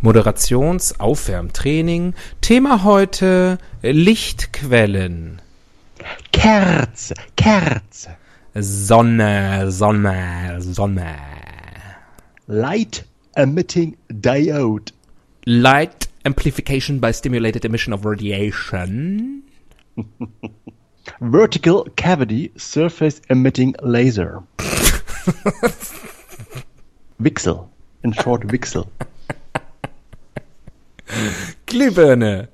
Moderationsaufwärmtraining. Thema heute Lichtquellen. Kerze, Kerze. Sonne, Sonne, Sonne. Light emitting diode. Light amplification by stimulated emission of radiation. Vertical cavity surface emitting laser. Wixel. In short, Wixel. Glühbirne.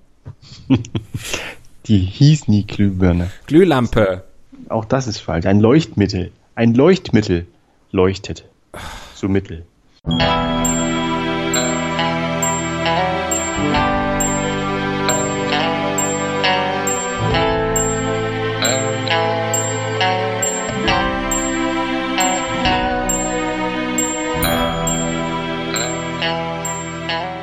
Die hieß nie Glühbirne. Glühlampe. Auch das ist falsch. Ein Leuchtmittel. Ein Leuchtmittel leuchtet. So mittel.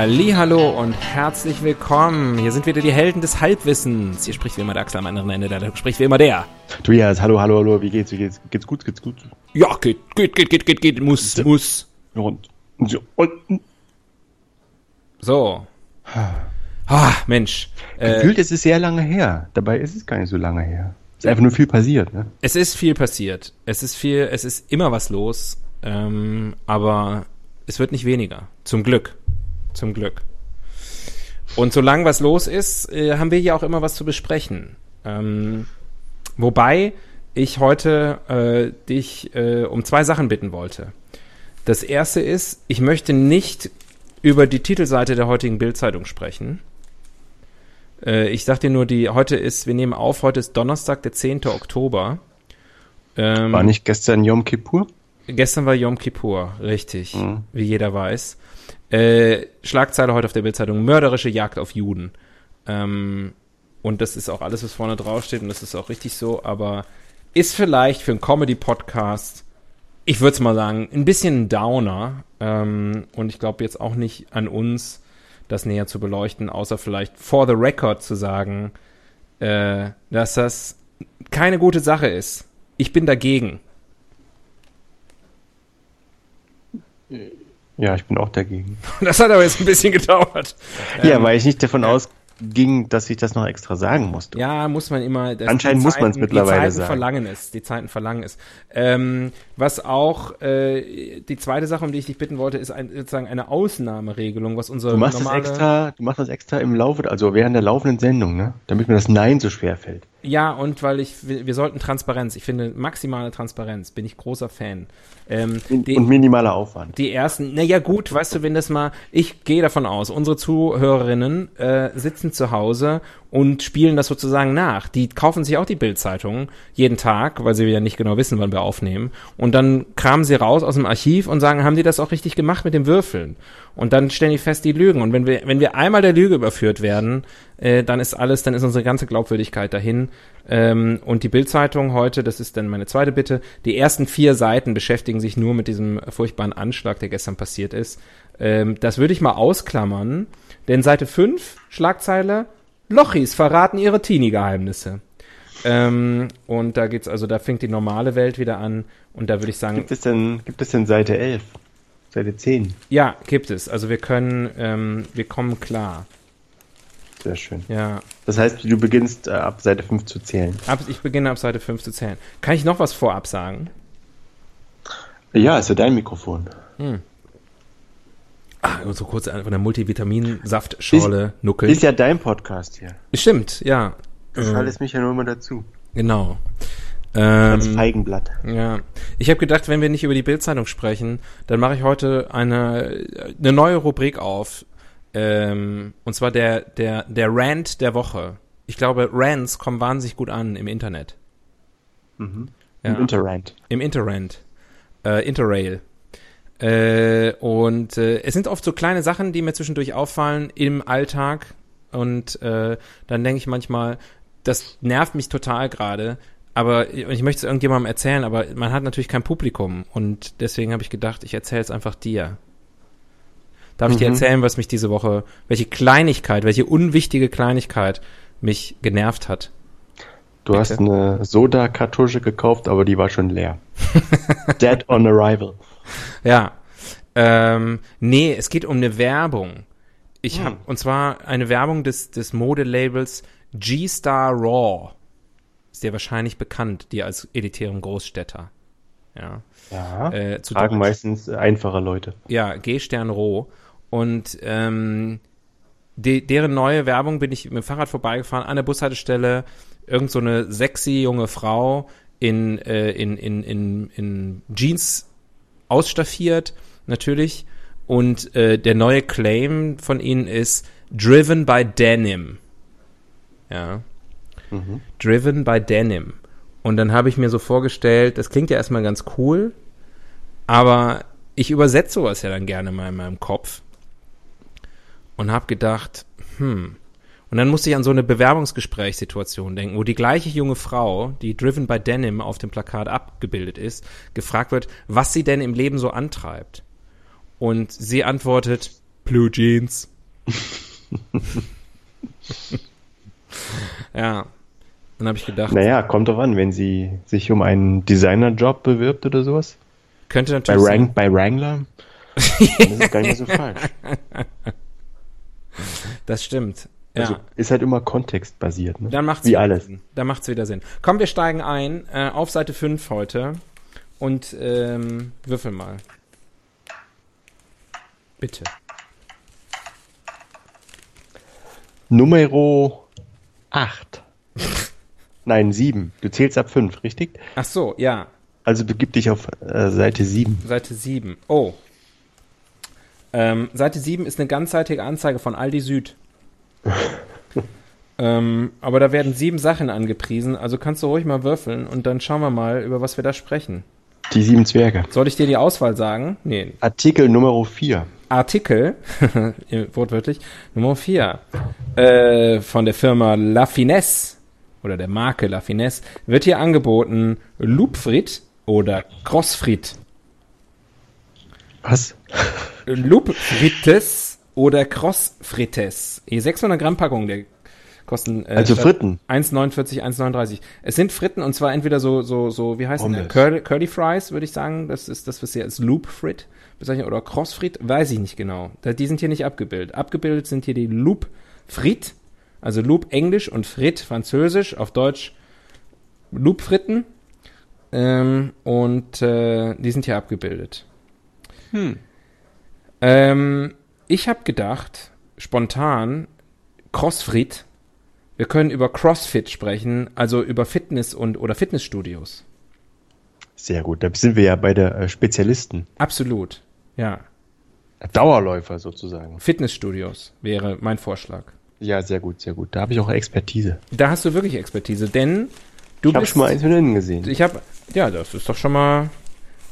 Hallo und herzlich willkommen. Hier sind wieder die Helden des Halbwissens. Hier spricht wie immer der Axel am anderen Ende, da spricht wie immer der. Tobias, hallo, hallo, hallo, wie geht's, wie geht's? Geht's gut, geht's gut? Ja, geht, geht, geht, geht, geht, geht, muss, So. muss. Und, so, und, So. Ah, Mensch. Äh, gefühlt ist es sehr lange her. Dabei ist es gar nicht so lange her. Es ist einfach nur viel passiert, ne? es ist viel passiert. Es ist viel, es ist immer was los. Ähm, aber es wird nicht weniger. Zum Glück. Zum Glück. Und solange was los ist, äh, haben wir hier auch immer was zu besprechen. Ähm, wobei ich heute äh, dich äh, um zwei Sachen bitten wollte. Das erste ist, ich möchte nicht über die Titelseite der heutigen Bildzeitung sprechen. Äh, ich sag dir nur, die heute ist, wir nehmen auf, heute ist Donnerstag, der 10. Oktober. Ähm, War nicht gestern Yom Kippur? Gestern war Yom Kippur, richtig, Mhm. wie jeder weiß. Äh, Schlagzeile heute auf der Bildzeitung: Mörderische Jagd auf Juden. Ähm, und das ist auch alles, was vorne draufsteht, und das ist auch richtig so, aber ist vielleicht für einen Comedy-Podcast, ich würde es mal sagen, ein bisschen ein Downer. Ähm, und ich glaube jetzt auch nicht an uns, das näher zu beleuchten, außer vielleicht for the record zu sagen, äh, dass das keine gute Sache ist. Ich bin dagegen. Ja, ich bin auch dagegen. Das hat aber jetzt ein bisschen gedauert. ja, Ähm, weil ich nicht davon ausging, dass ich das noch extra sagen musste. Ja, muss man immer. Das, Anscheinend muss man's Zeiten- mittlerweile Die Zeiten sagen. verlangen es. Die Zeiten verlangen es. Ähm, was auch äh, die zweite Sache, um die ich dich bitten wollte, ist ein, sozusagen eine Ausnahmeregelung, was unser Du machst das normale. extra, du machst das extra im Laufe, also während der laufenden Sendung, ne? Damit mir das Nein so schwer fällt. Ja, und weil ich, wir, sollten Transparenz. Ich finde maximale Transparenz. Bin ich großer Fan. Ähm, die, Und minimaler Aufwand. Die ersten, naja gut, weißt du, wenn das mal, ich gehe davon aus, unsere Zuhörerinnen äh, sitzen zu Hause und spielen das sozusagen nach. Die kaufen sich auch die Bildzeitung jeden Tag, weil sie ja nicht genau wissen, wann wir aufnehmen. Und dann kramen sie raus aus dem Archiv und sagen, haben die das auch richtig gemacht mit dem Würfeln? Und dann stellen die fest, die lügen. Und wenn wir, wenn wir einmal der Lüge überführt werden, äh, dann ist alles, dann ist unsere ganze Glaubwürdigkeit dahin. Ähm, und die Bildzeitung heute, das ist dann meine zweite Bitte, die ersten vier Seiten beschäftigen sich nur mit diesem furchtbaren Anschlag, der gestern passiert ist. Ähm, das würde ich mal ausklammern, denn Seite 5, Schlagzeile, Lochis verraten ihre Teenie-Geheimnisse. Ähm, und da geht's also, da fängt die normale Welt wieder an und da würde ich sagen, Gibt es denn, gibt es denn Seite 11? Seite 10? ja, gibt es. Also wir können, ähm, wir kommen klar. Sehr schön. Ja, Das heißt, du beginnst äh, ab Seite 5 zu zählen. ab, ich beginne ab Seite 5 zu zählen. Kann ich noch was vorab sagen? Ja, ist ja dein Mikrofon. Ah, so kurz von der Multivitaminsaftschorle nuckeln. Ist ja dein Podcast hier. Stimmt, ja. Du schaltest mich ja nur immer dazu. Genau. Als Ähm, Feigenblatt. ja. Ich habe gedacht, wenn wir nicht über die Bildzeitung sprechen, dann mache ich heute eine, eine neue Rubrik auf. Ähm, und zwar der, der, der Rant der Woche. Ich glaube, Rants kommen wahnsinnig gut an im Internet. Ja. Im Interrand. Im Interrand. Äh, Interrail. Äh, und äh, es sind oft so kleine Sachen, die mir zwischendurch auffallen im Alltag. Und äh, dann denke ich manchmal, das nervt mich total gerade. Aber und ich möchte es irgendjemandem erzählen, aber man hat natürlich kein Publikum. Und deswegen habe ich gedacht, ich erzähle es einfach dir. Darf ich dir Mhm. erzählen, was mich diese Woche, welche Kleinigkeit, welche unwichtige Kleinigkeit mich genervt hat? Du Bitte? hast eine Soda-Kartusche gekauft, aber die war schon leer. Dead on arrival. Ja. Ähm, nee, es geht um eine Werbung. Ich hab, und zwar eine Werbung des, des Modelabels G-Star Raw. Ist dir wahrscheinlich bekannt, dir als elitären Großstädter. Ja. Ja. Äh, zu Tragen meistens einfache Leute. Ja, G-Stern Roh. Und ähm, de, deren neue Werbung bin ich mit dem Fahrrad vorbeigefahren an der Bushaltestelle. Irgend so eine sexy junge Frau in, äh, in, in, in, in Jeans ausstaffiert, natürlich. Und äh, der neue Claim von ihnen ist Driven by Denim. Ja. Driven by Denim. Und dann habe ich mir so vorgestellt, das klingt ja erstmal ganz cool, aber ich übersetze sowas ja dann gerne mal in meinem Kopf und habe gedacht, hm. Und dann musste ich an so eine Bewerbungsgesprächssituation denken, wo die gleiche junge Frau, die Driven by Denim auf dem Plakat abgebildet ist, gefragt wird, was sie denn im Leben so antreibt. Und sie antwortet, Blue Jeans. ja. Dann habe ich gedacht, Naja, kommt doch an, wenn sie sich um einen Designerjob bewirbt oder sowas. könnte Bei, natürlich sein. Wrang bei Wrangler. dann ist gar nicht so falsch. Das stimmt. Ja. Also ist halt immer kontextbasiert. Ne? Dann macht's Wie alles. Sinn. Dann macht's wieder Sinn. Komm, wir steigen ein äh, auf Seite 5 heute und ähm, würfel mal. Bitte. Numero 8. Nein, 7. Du zählst ab 5, richtig? Ach so, ja. Also begib dich auf äh, Seite 7. Seite 7. Oh. Ähm, Seite 7 ist eine ganzseitige Anzeige von Aldi Süd. ähm, aber da werden sieben Sachen angepriesen, also kannst du ruhig mal würfeln und dann schauen wir mal, über was wir da sprechen. Die sieben Zwerge. Soll ich dir die Auswahl sagen? Nee, Artikel Numero 4. Artikel, wortwörtlich, Nummer 4, äh, von der Firma La Finesse oder der Marke La Finesse, wird hier angeboten Loopfrit oder Crossfrit. Was? Loopfrites oder Crossfrites. Je 600 Gramm Packung, der kosten äh, Also Fritten. 1,49, 1,39. Es sind Fritten und zwar entweder so, so, so, wie heißt denn. Curly, Curly Fries, würde ich sagen. Das ist das, was hier als Loop Frit bezeichnet. Oder Crossfrit, weiß ich nicht genau. Die sind hier nicht abgebildet. Abgebildet sind hier die Loop Frit, also Loop Englisch und Frit Französisch, auf Deutsch Loop Fritten. Ähm, und äh, die sind hier abgebildet. Ähm, ich habe gedacht, spontan, Crossfit. Wir können über Crossfit sprechen, also über Fitness und oder Fitnessstudios. Sehr gut. Da sind wir ja bei der äh, Spezialisten. Absolut. Ja. Dauerläufer sozusagen. Fitnessstudios wäre mein Vorschlag. Ja, sehr gut, sehr gut. Da habe ich auch Expertise. Da hast du wirklich Expertise, denn du Ich habe bist. schon mal eins von innen gesehen. ich habe, ja, das ist doch schon mal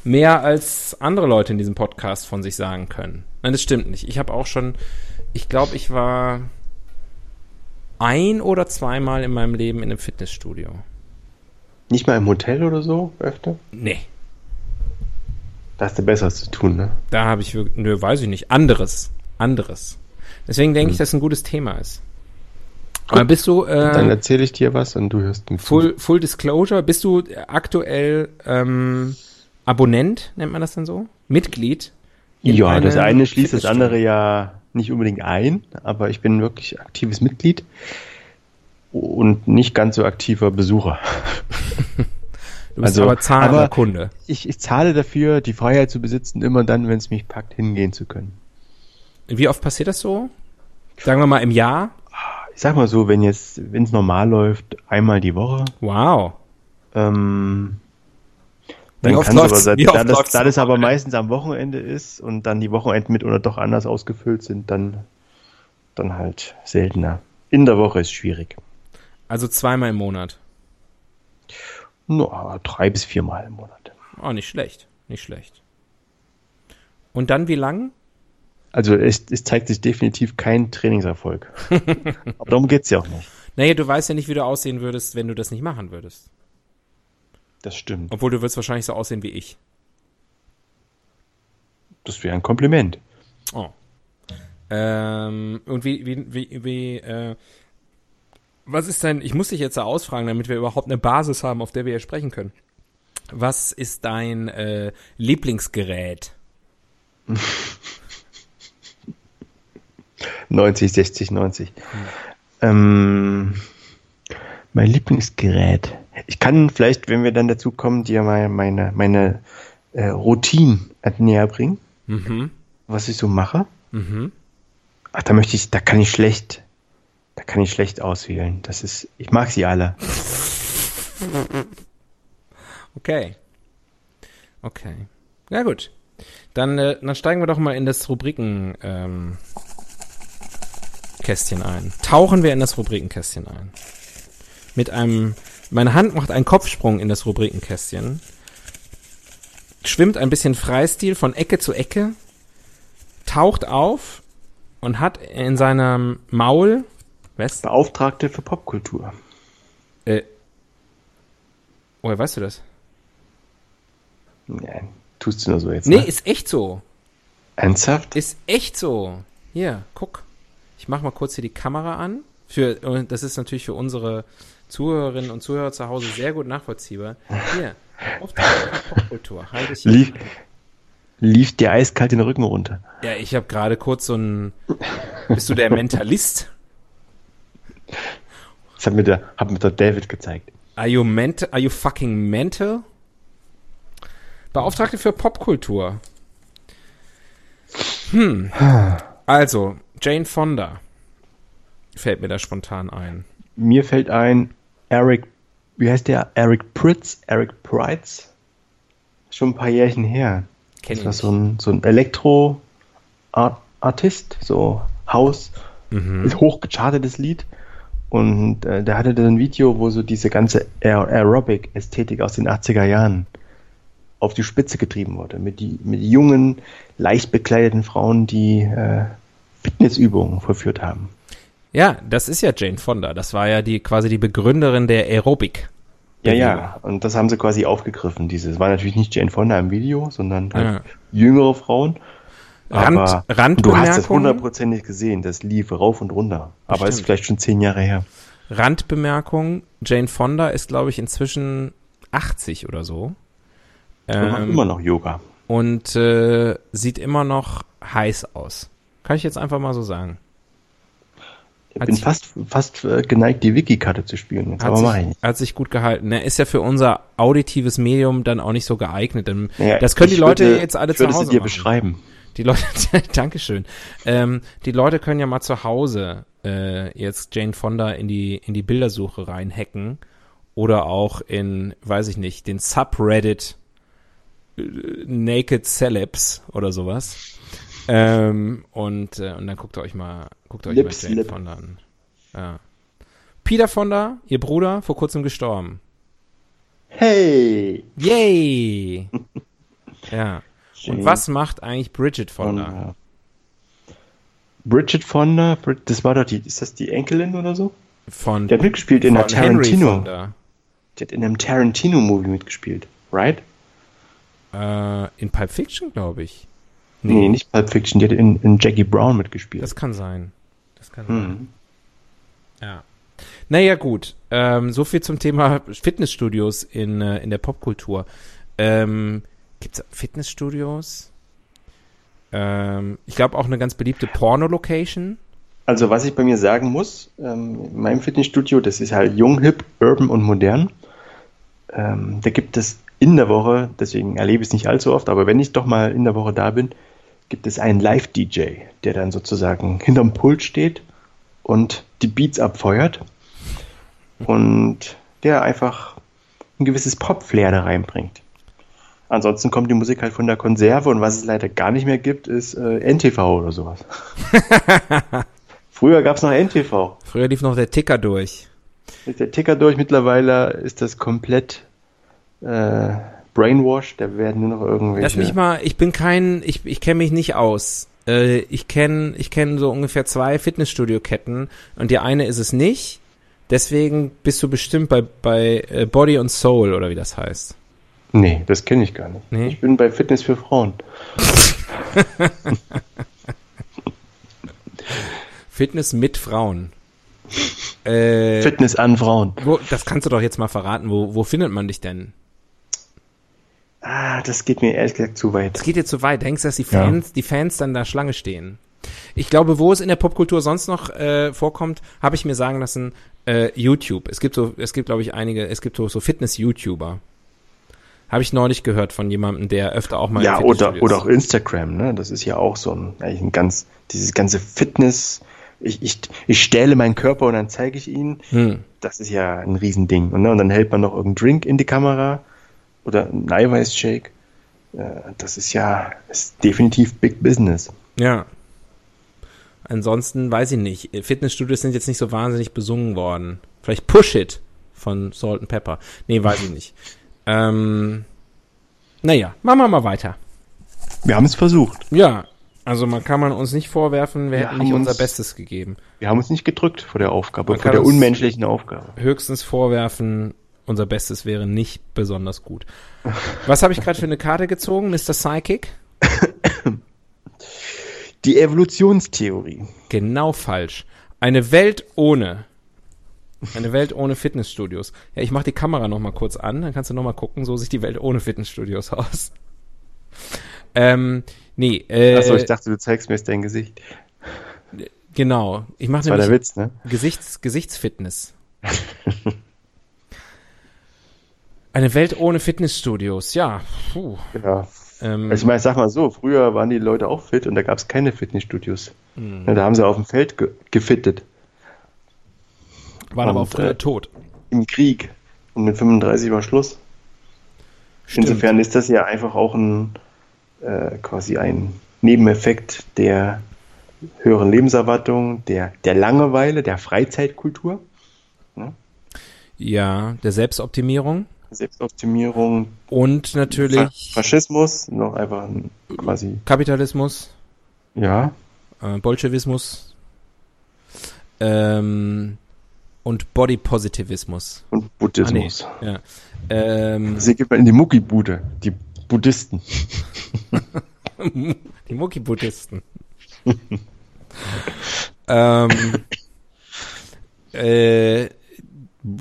mehr als andere Leute in diesem Podcast von sich sagen können. Nein, das stimmt nicht. Ich habe auch schon, ich glaube, ich war ein oder zweimal in meinem Leben in einem Fitnessstudio. Nicht mal im Hotel oder so öfter? Nee. Da hast du Besseres zu tun, ne? Da habe ich wirklich, nö, weiß ich nicht. Anderes. Anderes. Deswegen denke ich, dass es ein gutes Thema ist. Aber bist du, Dann äh, erzähle ich dir was und du hörst zu. Full, Full Disclosure, bist du aktuell ähm, Abonnent, nennt man das dann so? Mitglied? Ja, das einem eine schließt das andere ja nicht unbedingt ein, aber ich bin wirklich aktives Mitglied und nicht ganz so aktiver Besucher. Du bist also, aber zahlender aber- Kunde. Ich, ich zahle dafür, die Freiheit zu besitzen, immer dann, wenn es mich packt, hingehen zu können. Wie oft passiert das so? Sagen wir mal im Jahr? Ich sag mal so, wenn jetzt, wenn es normal läuft, einmal die Woche, Wow. ähm, Wie dann oft kann es aber, läuft's- seit- wie oft da das, läuft's da das aber meistens am Wochenende ist und dann die Wochenenden mitunter doch anders ausgefüllt sind, dann, dann halt seltener. In der Woche ist schwierig. Also zweimal im Monat. Nur drei bis viermal im Monat. Oh, nicht schlecht. Nicht schlecht. Und dann wie lang? Also es, es zeigt sich definitiv kein Trainingserfolg. Aber darum geht's ja auch nicht. Naja, du weißt ja nicht, wie du aussehen würdest, wenn du das nicht machen würdest. Das stimmt. Obwohl du würdest wahrscheinlich so aussehen wie ich. Das wäre ein Kompliment. Oh. Ähm, und wie, wie, wie, wie, äh, was ist dein, ich muss dich jetzt da ausfragen, damit wir überhaupt eine Basis haben, auf der wir hier sprechen können. Was ist dein äh, Lieblingsgerät? 90, 60, 90. Ähm, mein Lieblingsgerät. Ich kann vielleicht, wenn wir dann dazu kommen, dir mal meine, meine äh, Routine näher bringen, Mhm. was ich so mache. Mhm. Ach, da möchte ich, da kann ich schlecht, da kann ich schlecht auswählen. Das ist, ich mag sie alle. Okay. Okay. Ja gut. Dann, äh, dann steigen wir doch mal in das Rubriken ähm, Kästchen ein. Tauchen wir in das Rubrikenkästchen ein. Mit einem, meine Hand macht einen Kopfsprung in das Rubrikenkästchen, schwimmt ein bisschen Freistil von Ecke zu Ecke, taucht auf und hat in seinem Maul, was? Beauftragte für Popkultur. Äh, woher weißt du das? Ja, tust du nur so jetzt. Nee, Ne? ist echt so. Ernsthaft? Ist echt so. Hier, guck. Ich mach mal kurz hier die Kamera an. Für, das ist natürlich für unsere Zuhörerinnen und Zuhörer zu Hause sehr gut nachvollziehbar. Hier, Auftrag für Popkultur. Halte ich. Lief, lief dir eiskalt den Rücken runter. Ja, ich habe gerade kurz so ein. Bist du der Mentalist? Das hat mir der, hat mir der David gezeigt. Are you mental? Are you fucking mental? Beauftragte für Popkultur. Hm. Also, Jane Fonda. Fällt mir da spontan ein. Mir fällt ein, Eric, wie heißt der? Eric Pritz? Eric Price? Schon ein paar Jährchen her. Kenn Das war so ein, so ein Elektro-Artist, so Haus, Mhm. hochgechartetes Lied. Und äh, der hatte dann ein Video, wo so diese ganze Aer Aerobic-Ästhetik aus den 80er Jahren auf die Spitze getrieben wurde. Mit, die, mit jungen, leicht bekleideten Frauen, die äh, Fitnessübungen vollführt haben. Ja, das ist ja Jane Fonda. Das war ja die quasi die Begründerin der Aerobic. Ja, ja, und das haben sie quasi aufgegriffen. Dieses war natürlich nicht Jane Fonda im Video, sondern halt Ja. jüngere Frauen. Rand- Aber Randbemerkung? du hast das hundertprozentig gesehen. Das lief rauf und runter. Aber ist vielleicht schon zehn Jahre her. Randbemerkung, Jane Fonda ist, glaube ich, inzwischen 80 oder so. Und macht Ähm, immer noch Yoga. und äh, sieht immer noch heiß aus. Kann ich jetzt einfach mal so sagen. Ich hat bin fast, fast äh, geneigt, die Wiki-Karte zu spielen. Jetzt Hat aber mach ich sich, hat sich gut gehalten. Er ist ja für unser auditives Medium dann auch nicht so geeignet. Denn Naja, das können die Leute würde- jetzt alle ich zu Hause sie dir machen. beschreiben. Die Leute, Dankeschön. Ähm, die Leute können ja mal zu Hause äh, jetzt Jane Fonda in die in die Bildersuche reinhacken oder auch in, weiß ich nicht, den Subreddit äh, Naked Celebs oder sowas. Ähm, und äh, und dann guckt ihr euch mal guckt ihr euch Lip mal Jane Slip. Fonda an. Ja. Peter Fonda, ihr Bruder, vor kurzem gestorben. Hey! Yay! ja. Und Jane was macht eigentlich Bridget Fonda? Fonda. Bridget Fonda, das war doch die, ist das die Enkelin oder so? Von Die hat mitgespielt in der Tarantino. Die hat in einem Tarantino-Movie mitgespielt. Right? Äh, in Pulp Fiction, glaube ich. Nee, nicht Pulp Fiction, die hat in, in Jackie Brown mitgespielt. Das kann sein. Das kann sein. Mhm. Ja. Naja, gut. Ähm, so viel zum Thema Fitnessstudios in, äh, in der Popkultur. Ähm, Gibt es Fitnessstudios? Ähm, ich glaube auch eine ganz beliebte Porno-Location. Also was ich bei mir sagen muss, ähm, in meinem Fitnessstudio, das ist halt jung, hip, urban und modern. Ähm, da gibt es in der Woche, deswegen erlebe ich es nicht allzu oft, aber wenn ich doch mal in der Woche da bin, gibt es einen Live-DJ, der dann sozusagen hinterm Pult steht und die Beats abfeuert und der einfach ein gewisses Pop-Flair da reinbringt. Ansonsten kommt die Musik halt von der Konserve und was es leider gar nicht mehr gibt, ist äh, NTV oder sowas. Früher gab es noch NTV. Früher lief noch der Ticker durch. Ist der Ticker durch, mittlerweile ist das komplett äh, brainwashed, da werden nur noch irgendwelche. Lass mich mal, ich bin kein, ich, ich kenne mich nicht aus. Äh, ich kenne ich kenn so ungefähr zwei Fitnessstudio-Ketten und die eine ist es nicht. Deswegen bist du bestimmt bei, bei äh, Body and Soul oder wie das heißt. Nee, das kenne ich gar nicht. Nee? Ich bin bei Fitness für Frauen. Fitness mit Frauen. Äh, Fitness an Frauen. wo, das kannst du doch jetzt mal verraten. Wo, wo findet man dich denn? Ah, das geht mir ehrlich gesagt zu weit. Es geht jetzt zu weit. Denkst du, dass die Ja. Fans, die Fans dann da Schlange stehen? Ich glaube, wo es in der Popkultur sonst noch äh, vorkommt, habe ich mir sagen lassen, äh, YouTube. Es gibt so, es gibt, glaube ich, einige, es gibt so, so Fitness-YouTuber. Habe ich neulich gehört von jemandem, der öfter auch mal Ja, oder, oder auch Instagram, ne? Das ist ja auch so ein, eigentlich ein ganz, dieses ganze Fitness, ich, ich, ich stähle meinen Körper und dann zeige ich ihn. Hm. Das ist ja ein Riesending. Und, ne? und dann hält man noch irgendeinen Drink in die Kamera oder einen Eiweißshake. Äh, Das ist ja ist definitiv Big Business. Ja. Ansonsten weiß ich nicht. Fitnessstudios sind jetzt nicht so wahnsinnig besungen worden. Vielleicht Push It von Salt and Pepper. Nee, weiß ich nicht. Ähm, naja, machen wir mal weiter. Wir haben es versucht. Ja, also man kann man uns nicht vorwerfen, wir Wir hätten haben nicht unser uns- Bestes gegeben. Wir haben uns nicht gedrückt vor der Aufgabe, Man vor der unmenschlichen Aufgabe. Höchstens vorwerfen, unser Bestes wäre nicht besonders gut. Was habe ich gerade für eine Karte gezogen, Mr. Psychic? Die Evolutionstheorie. Genau falsch. Eine Welt ohne. Eine Welt ohne Fitnessstudios. Ja, ich mache die Kamera noch mal kurz an, dann kannst du noch mal gucken, so sieht die Welt ohne Fitnessstudios aus. Ähm, nee, äh, Achso, ich dachte, du zeigst mir jetzt dein Gesicht. genau. Ich mache war der nämlich Witz, ne? Gesichts, Gesichtsfitness. Eine Welt ohne Fitnessstudios, ja. Puh. Ja. Ähm, Also ich meine, sag mal so, früher waren die Leute auch fit und da gab es keine Fitnessstudios. Hm. Ja, Da haben sie auf dem Feld ge gefittet, waren aber auch und, früher äh, tot. im Krieg. Und mit 35 war Schluss. Stimmt. Insofern ist das ja einfach auch ein äh, quasi ein Nebeneffekt der höheren Lebenserwartung, der, der Langeweile, der Freizeitkultur, Ja, der Selbstoptimierung Selbstoptimierung, und natürlich Faschismus, noch einfach ein, quasi, Kapitalismus, ja, äh, Bolschewismus ähm, und Body Positivismus. und Buddhismus. Ah, nee. Ja. Ähm, Sie geht man in die Muckibude, die Buddhisten. die Mucki-Buddhisten. ähm, äh,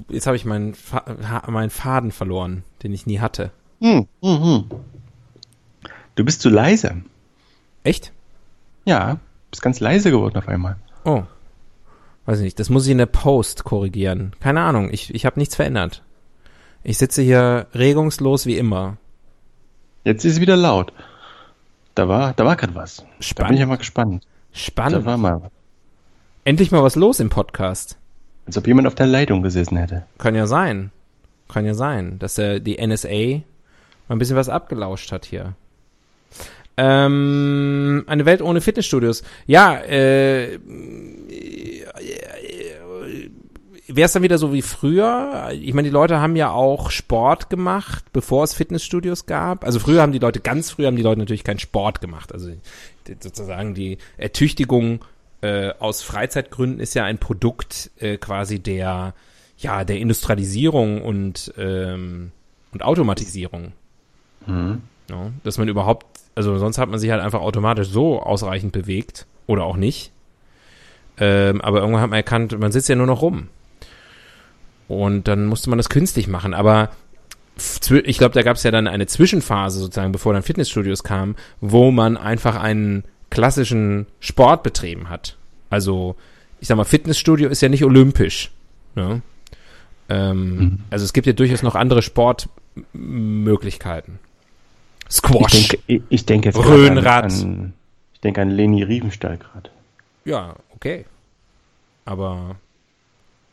jetzt habe ich meinen, Fa meinen Faden verloren, den ich nie hatte. Hm, hm, hm. Du bist zu leise. Echt? Ja, bist ganz leise geworden auf einmal. Oh. Weiß nicht, das muss ich in der Post korrigieren. Keine Ahnung, ich, ich habe nichts verändert. Ich sitze hier regungslos wie immer. Jetzt ist es wieder laut. Da war, da war gerade was. Da bin ich Spannend. ja mal gespannt. Da Spannend. war mal, Endlich mal was los im Podcast. Als ob jemand auf der Leitung gesessen hätte. Kann ja sein. Kann ja sein, dass der, die NSA mal ein bisschen was abgelauscht hat hier. Ähm, eine Welt ohne Fitnessstudios. Ja, äh, wäre es dann wieder so wie früher? Ich meine, die Leute haben ja auch Sport gemacht, bevor es Fitnessstudios gab. Also früher haben die Leute, ganz früher haben die Leute natürlich keinen Sport gemacht. Also sozusagen die Ertüchtigung äh, aus Freizeitgründen ist ja ein Produkt äh, quasi der, ja, der Industrialisierung und, ähm, und Automatisierung. Ja, dass man überhaupt, also sonst hat man sich halt einfach automatisch so ausreichend bewegt oder auch nicht. Ähm, aber irgendwann hat man erkannt, man sitzt ja nur noch rum. Und dann musste man das künstlich machen. Aber ich glaube, da gab es ja dann eine Zwischenphase sozusagen, bevor dann Fitnessstudios kamen, wo man einfach einen klassischen Sport betrieben hat. Also, ich sag mal, Fitnessstudio ist ja nicht olympisch. Ne? Ähm, Also es gibt ja durchaus noch andere Sportmöglichkeiten. Squash. Ich denke, ich, ich denke jetzt Röhnrad. An, an, ich denke an Leni Riefenstahl gerade. Ja, okay. Aber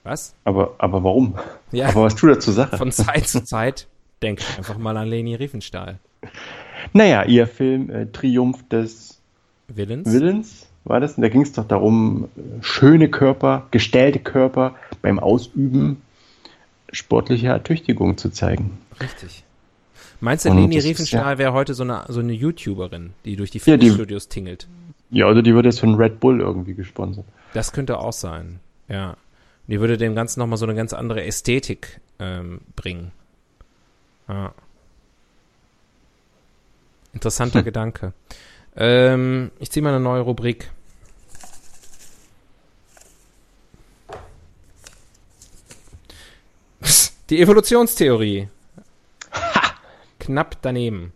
was? Aber, aber warum? Ja, Aber was tut er zur Sache? von Zeit zu Zeit denke ich einfach mal an Leni Riefenstahl. Naja, ihr Film äh, Triumph des Willens? Willens war das? Und da ging es doch darum, schöne Körper, gestellte Körper beim Ausüben sportlicher Ertüchtigung zu zeigen. Richtig. Meinst du, Und Leni Riefenstahl wäre heute so eine, so eine YouTuberin, die durch die Ja, die- Fitnessstudios tingelt? Ja, oder die wird jetzt von Red Bull irgendwie gesponsert. Das könnte auch sein, ja. Die würde dem Ganzen nochmal so eine ganz andere Ästhetik ähm, bringen. Ja. Interessanter Hm. Gedanke. Ähm, ich ziehe mal eine neue Rubrik. Die Evolutionstheorie. Knapp daneben.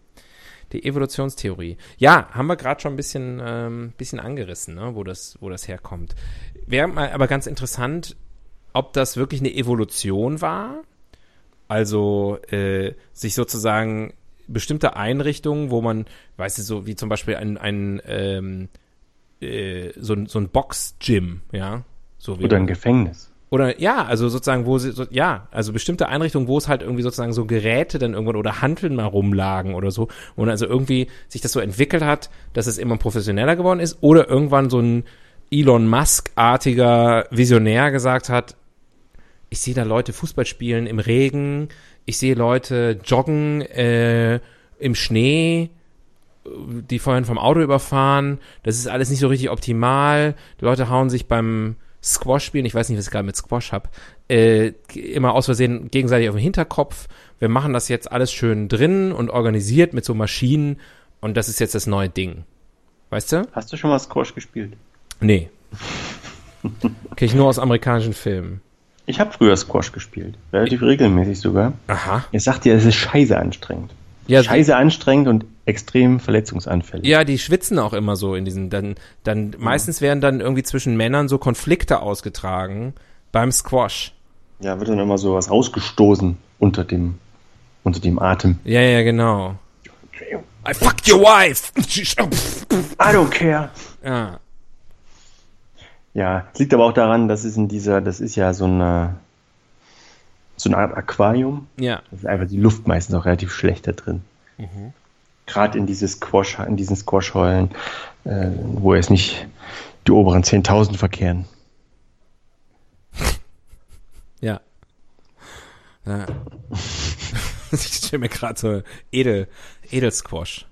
Die Evolutionstheorie. Ja, haben wir gerade schon ein bisschen, ähm, bisschen angerissen, ne, wo, das, wo das herkommt. Wäre mal aber ganz interessant, ob das wirklich eine Evolution war. Also äh, sich sozusagen bestimmte Einrichtungen, wo man, weißt du, so wie zum Beispiel ein, ein ähm, äh, so, ein- so ein Box-Gym, ja. So wie Oder ein Gefängnis. oder ja, also sozusagen, wo sie, so, ja, also bestimmte Einrichtungen, wo es halt irgendwie sozusagen so Geräte dann irgendwann oder Hanteln mal rumlagen oder so. Und also irgendwie sich das so entwickelt hat, dass es immer professioneller geworden ist oder irgendwann so ein Elon Musk-artiger Visionär gesagt hat, ich sehe da Leute Fußball spielen im Regen, ich sehe Leute joggen äh, im Schnee, die vorhin vom Auto überfahren. Das ist alles nicht so richtig optimal. Die Leute hauen sich beim Squash spielen, ich weiß nicht, was ich gerade mit Squash hab, äh, immer aus Versehen gegenseitig auf den Hinterkopf. Wir machen das jetzt alles schön drin und organisiert mit so Maschinen und das ist jetzt das neue Ding. Weißt du? Hast du schon mal Squash gespielt? Nee. Kenn ich nur aus amerikanischen Filmen. Ich habe früher Squash gespielt. Relativ regelmäßig sogar. Aha. Ich sag dir, es ist scheiße anstrengend. Ja, scheiße anstrengend und extrem verletzungsanfällig. Ja, die schwitzen auch immer so in diesen, dann, dann, meistens werden dann irgendwie zwischen Männern so Konflikte ausgetragen beim Squash. Ja, wird dann immer so was rausgestoßen unter dem, unter dem Atem. Ja, ja, genau. I fucked your wife! I don't care. ja. Ja, es liegt aber auch daran, dass es in dieser, das ist ja so eine, so eine Art Aquarium. Ja. Das ist einfach die Luft meistens auch relativ schlecht da drin. Gerade in diese Squash, in diesen Squash-Heulen, äh, wo jetzt nicht die oberen 10.000 verkehren. Ja. ja. ich stelle mir gerade so Edel, Edelsquash.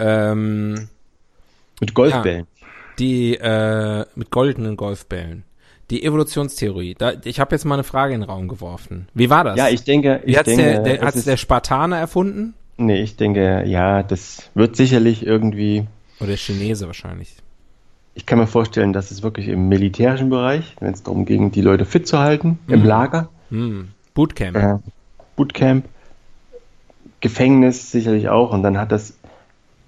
Ähm, Mit Golfbällen. Die äh, mit goldenen Golfbällen. Die Evolutionstheorie. Da, ich habe jetzt mal eine Frage in den Raum geworfen. Wie war das? Ja, ich denke, Wie ich hat's denke, der, der, es hat's der Spartaner erfunden? nee, ich denke, ja, das wird sicherlich irgendwie, Oder der Chinese wahrscheinlich. ich kann mir vorstellen, dass es wirklich im militärischen Bereich, wenn es darum ging, die Leute fit zu halten, im Lager, Hm. Bootcamp. äh, Bootcamp, Gefängnis sicherlich auch, und dann hat das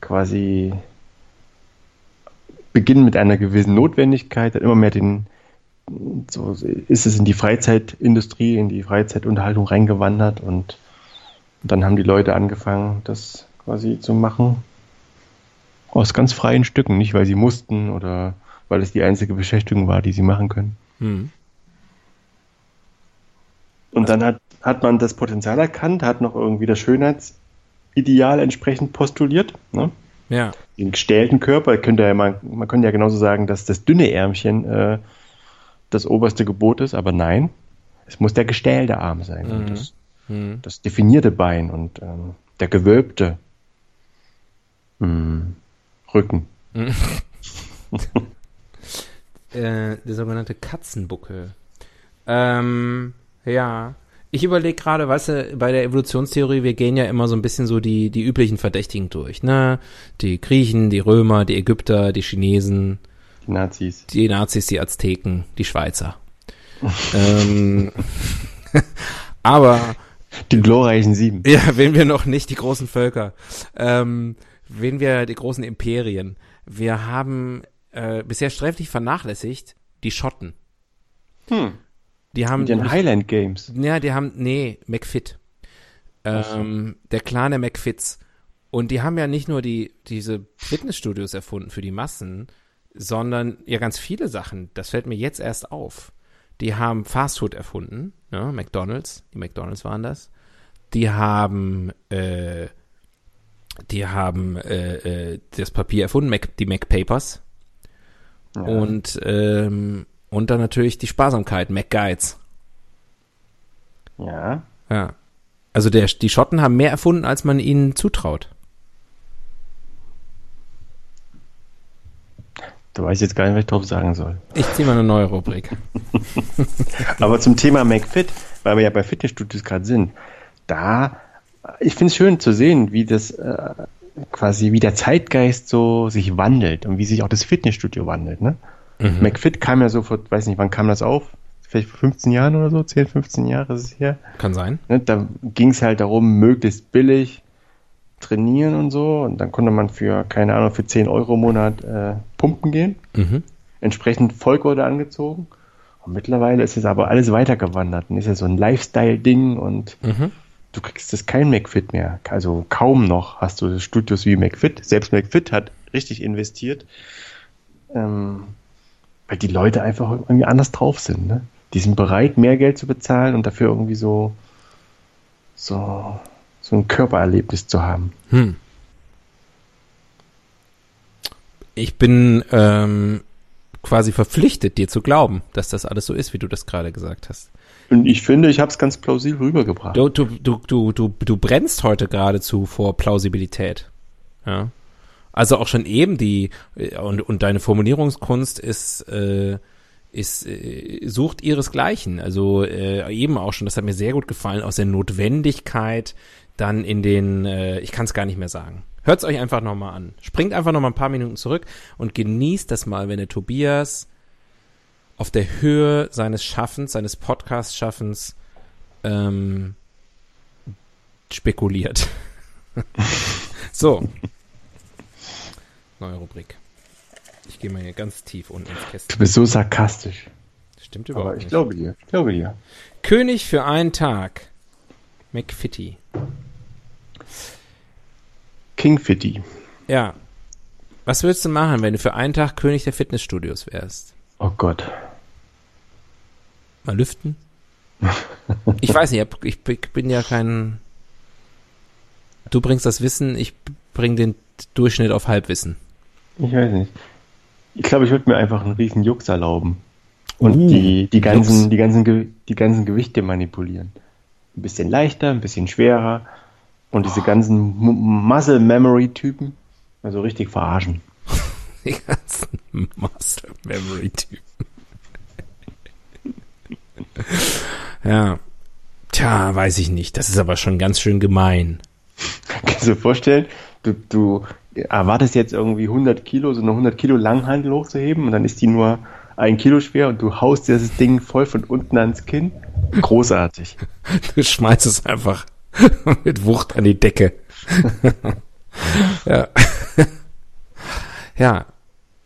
quasi Beginn mit einer gewissen Notwendigkeit, hat immer mehr den, so ist es in die Freizeitindustrie, in die Freizeitunterhaltung reingewandert und dann haben die Leute angefangen, das quasi zu machen aus ganz freien Stücken, nicht weil sie mussten oder weil es die einzige Beschäftigung war, die sie machen können. Hm. Und dann hat, hat man das Potenzial erkannt, hat noch irgendwie das Schönheitsideal entsprechend postuliert. Ne? Ja. Den gestählten Körper, könnte ja man, man könnte ja genauso sagen, dass das dünne Ärmchen äh, das oberste Gebot ist, aber nein, es muss der gestählte Arm sein. Und das, Hm. das definierte Bein und ähm, der gewölbte hm, Rücken. Äh, der sogenannte Katzenbuckel. Ähm, ja. Ich überlege gerade, weißt du, bei der Evolutionstheorie, wir gehen ja immer so ein bisschen so die, die üblichen Verdächtigen durch, ne? Die Griechen, die Römer, die Ägypter, die Chinesen, Die Nazis. die Nazis, die Azteken, die Schweizer. ähm, aber Die glorreichen Sieben. Ja, wenn wir noch nicht die großen Völker, ähm, wenn wir die großen Imperien. Wir haben äh, bisher sträflich vernachlässigt die Schotten. Hm. Die haben, den Highland Games. ja, die haben, nee, McFit. Ähm, der Clan der McFits. Und die haben ja nicht nur die, diese Fitnessstudios erfunden für die Massen, sondern ja ganz viele Sachen. Das fällt mir jetzt erst auf. Die haben Fastfood erfunden, ne? McDonalds, die McDonalds waren das. Die haben, äh, die haben äh, äh, das Papier erfunden, Mac, die MacPapers. Ja. Und, ähm, und dann natürlich die Sparsamkeit, MacGuides. ja. Ja. Also der, die Schotten haben mehr erfunden, als man ihnen zutraut. Du weißt jetzt gar nicht, was ich drauf sagen soll. Ich ziehe mal eine neue Rubrik. Aber zum Thema McFit, weil wir ja bei Fitnessstudios gerade sind, da, ich finde es schön zu sehen, wie das äh, quasi, wie der Zeitgeist so sich wandelt und wie sich auch das Fitnessstudio wandelt. Ne? Mhm. McFit kam ja so vor, weiß nicht, wann kam das auf? Vielleicht vor 15 Jahren oder so, 10, 15 Jahre ist es her. Kann sein. Ne? Da ging es halt darum, möglichst billig trainieren und so. Und dann konnte man für, keine Ahnung, für 10 Euro im Monat äh, pumpen gehen. Mhm. Entsprechend Volk wurde angezogen. Und mittlerweile ist es aber alles weitergewandert und ist ja so ein Lifestyle-Ding und mhm. du kriegst das kein McFit mehr. Also kaum noch hast du Studios wie McFit. Selbst McFit hat richtig investiert, ähm, weil die Leute einfach irgendwie anders drauf sind. Ne? Die sind bereit, mehr Geld zu bezahlen und dafür irgendwie so, so so ein Körpererlebnis zu haben. Hm. Ich bin ähm, quasi verpflichtet, dir zu glauben, dass das alles so ist, wie du das gerade gesagt hast. Und ich finde, ich habe es ganz plausibel rübergebracht. Du, du, du, du, du, du brennst heute geradezu vor Plausibilität. Ja. Also auch schon eben die und, und deine Formulierungskunst ist äh, ist äh, sucht ihresgleichen. Also äh, eben auch schon, das hat mir sehr gut gefallen, aus der Notwendigkeit dann in den, äh, ich kann es gar nicht mehr sagen. Hört es euch einfach nochmal an. Springt einfach nochmal ein paar Minuten zurück und genießt das mal, wenn der Tobias auf der Höhe seines Schaffens, seines Podcast-Schaffens ähm, spekuliert. so. Neue Rubrik. Ich gehe mal hier ganz tief unten ins Kästchen. Du bist so sarkastisch. Stimmt überhaupt Aber ich nicht. glaube dir. Ich glaube dir. König für einen Tag. McFitty. King Fitty. Ja. Was würdest du machen, wenn du für einen Tag König der Fitnessstudios wärst? Oh Gott. Mal lüften? ich weiß nicht, ich bin ja kein. Du bringst das Wissen, ich bring den Durchschnitt auf Halbwissen. Ich weiß nicht. Ich glaube, ich würde mir einfach einen riesen Jux erlauben. Und uh, die, die, ganzen, die, ganzen, die ganzen Gewichte manipulieren. Ein bisschen leichter, ein bisschen schwerer und diese ganzen Muscle Memory Typen, also richtig verarschen. Die ganzen Muscle Memory Typen. ja. Tja, weiß ich nicht. Das ist aber schon ganz schön gemein. Kannst du dir vorstellen, du, du erwartest jetzt irgendwie 100 Kilo, so eine 100 Kilo Langhandel hochzuheben und dann ist die nur ein Kilo schwer und du haust dir das Ding voll von unten ans Kinn. Großartig. Du schmeißt es einfach mit Wucht an die Decke. ja. ja.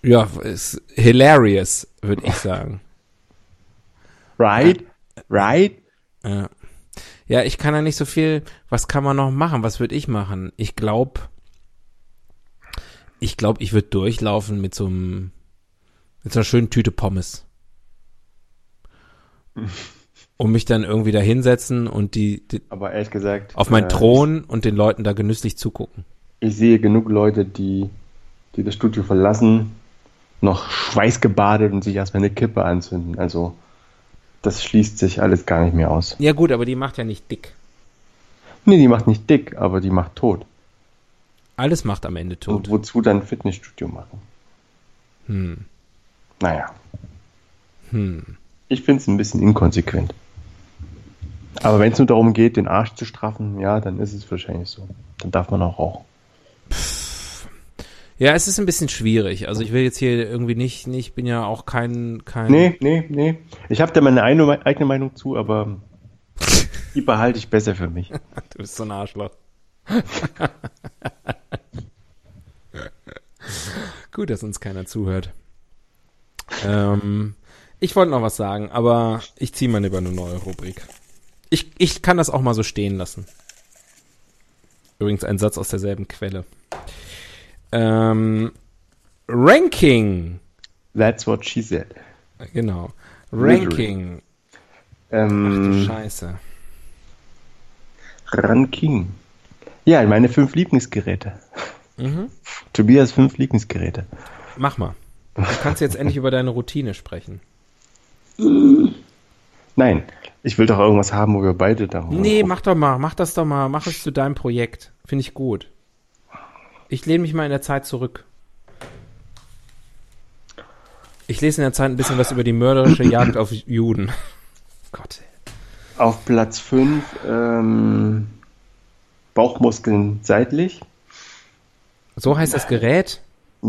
Ja, ist hilarious, würde ich sagen. Right? Right? Ja. Ja, ich kann ja nicht so viel. Was kann man noch machen? Was würde ich machen? Ich glaube, ich glaube, ich würde durchlaufen mit so einem, mit so einer schönen Tüte Pommes. und mich dann irgendwie da hinsetzen und die, die aber ehrlich gesagt auf meinen äh, Thron und den Leuten da genüsslich zugucken. Ich sehe genug Leute, die, die das Studio verlassen, noch schweißgebadet und sich erstmal eine Kippe anzünden. Also das schließt sich alles gar nicht mehr aus. Ja gut, aber die macht ja nicht dick. Nee, die macht nicht dick, aber die macht tot. Alles macht am Ende tot. Und wozu dann Fitnessstudio machen? Hm. Naja. Hm. Ich finde es ein bisschen inkonsequent. Aber wenn es nur darum geht, den Arsch zu straffen, ja, dann ist es wahrscheinlich so. Dann darf man auch rauchen. Ja, es ist ein bisschen schwierig. Also ich will jetzt hier irgendwie nicht, nicht bin ja auch kein, kein. Nee, nee, nee. Ich habe da meine eigene Meinung zu, aber die behalte ich besser für mich. du bist so ein Arschloch. Gut, dass uns keiner zuhört. Ähm, ich wollte noch was sagen, aber ich ziehe mal über eine neue Rubrik. Ich, ich kann das auch mal so stehen lassen. Übrigens ein Satz aus derselben Quelle. Ähm, Ranking. That's what she said. Genau. Ranking. Ähm, Ach du Scheiße. Ranking. Ja, meine fünf Lieblingsgeräte. Mhm. Tobias fünf Lieblingsgeräte. Mach mal. Du kannst jetzt endlich über deine Routine sprechen. Nein, ich will doch irgendwas haben, wo wir beide da Nee, mach doch mal, mach das doch mal, mach es zu deinem Projekt. Finde ich gut. Ich lehne mich mal in der Zeit zurück. Ich lese in der Zeit ein bisschen was über die mörderische Jagd auf Juden. Gott. Auf Platz 5 ähm, Bauchmuskeln seitlich. So heißt das Gerät?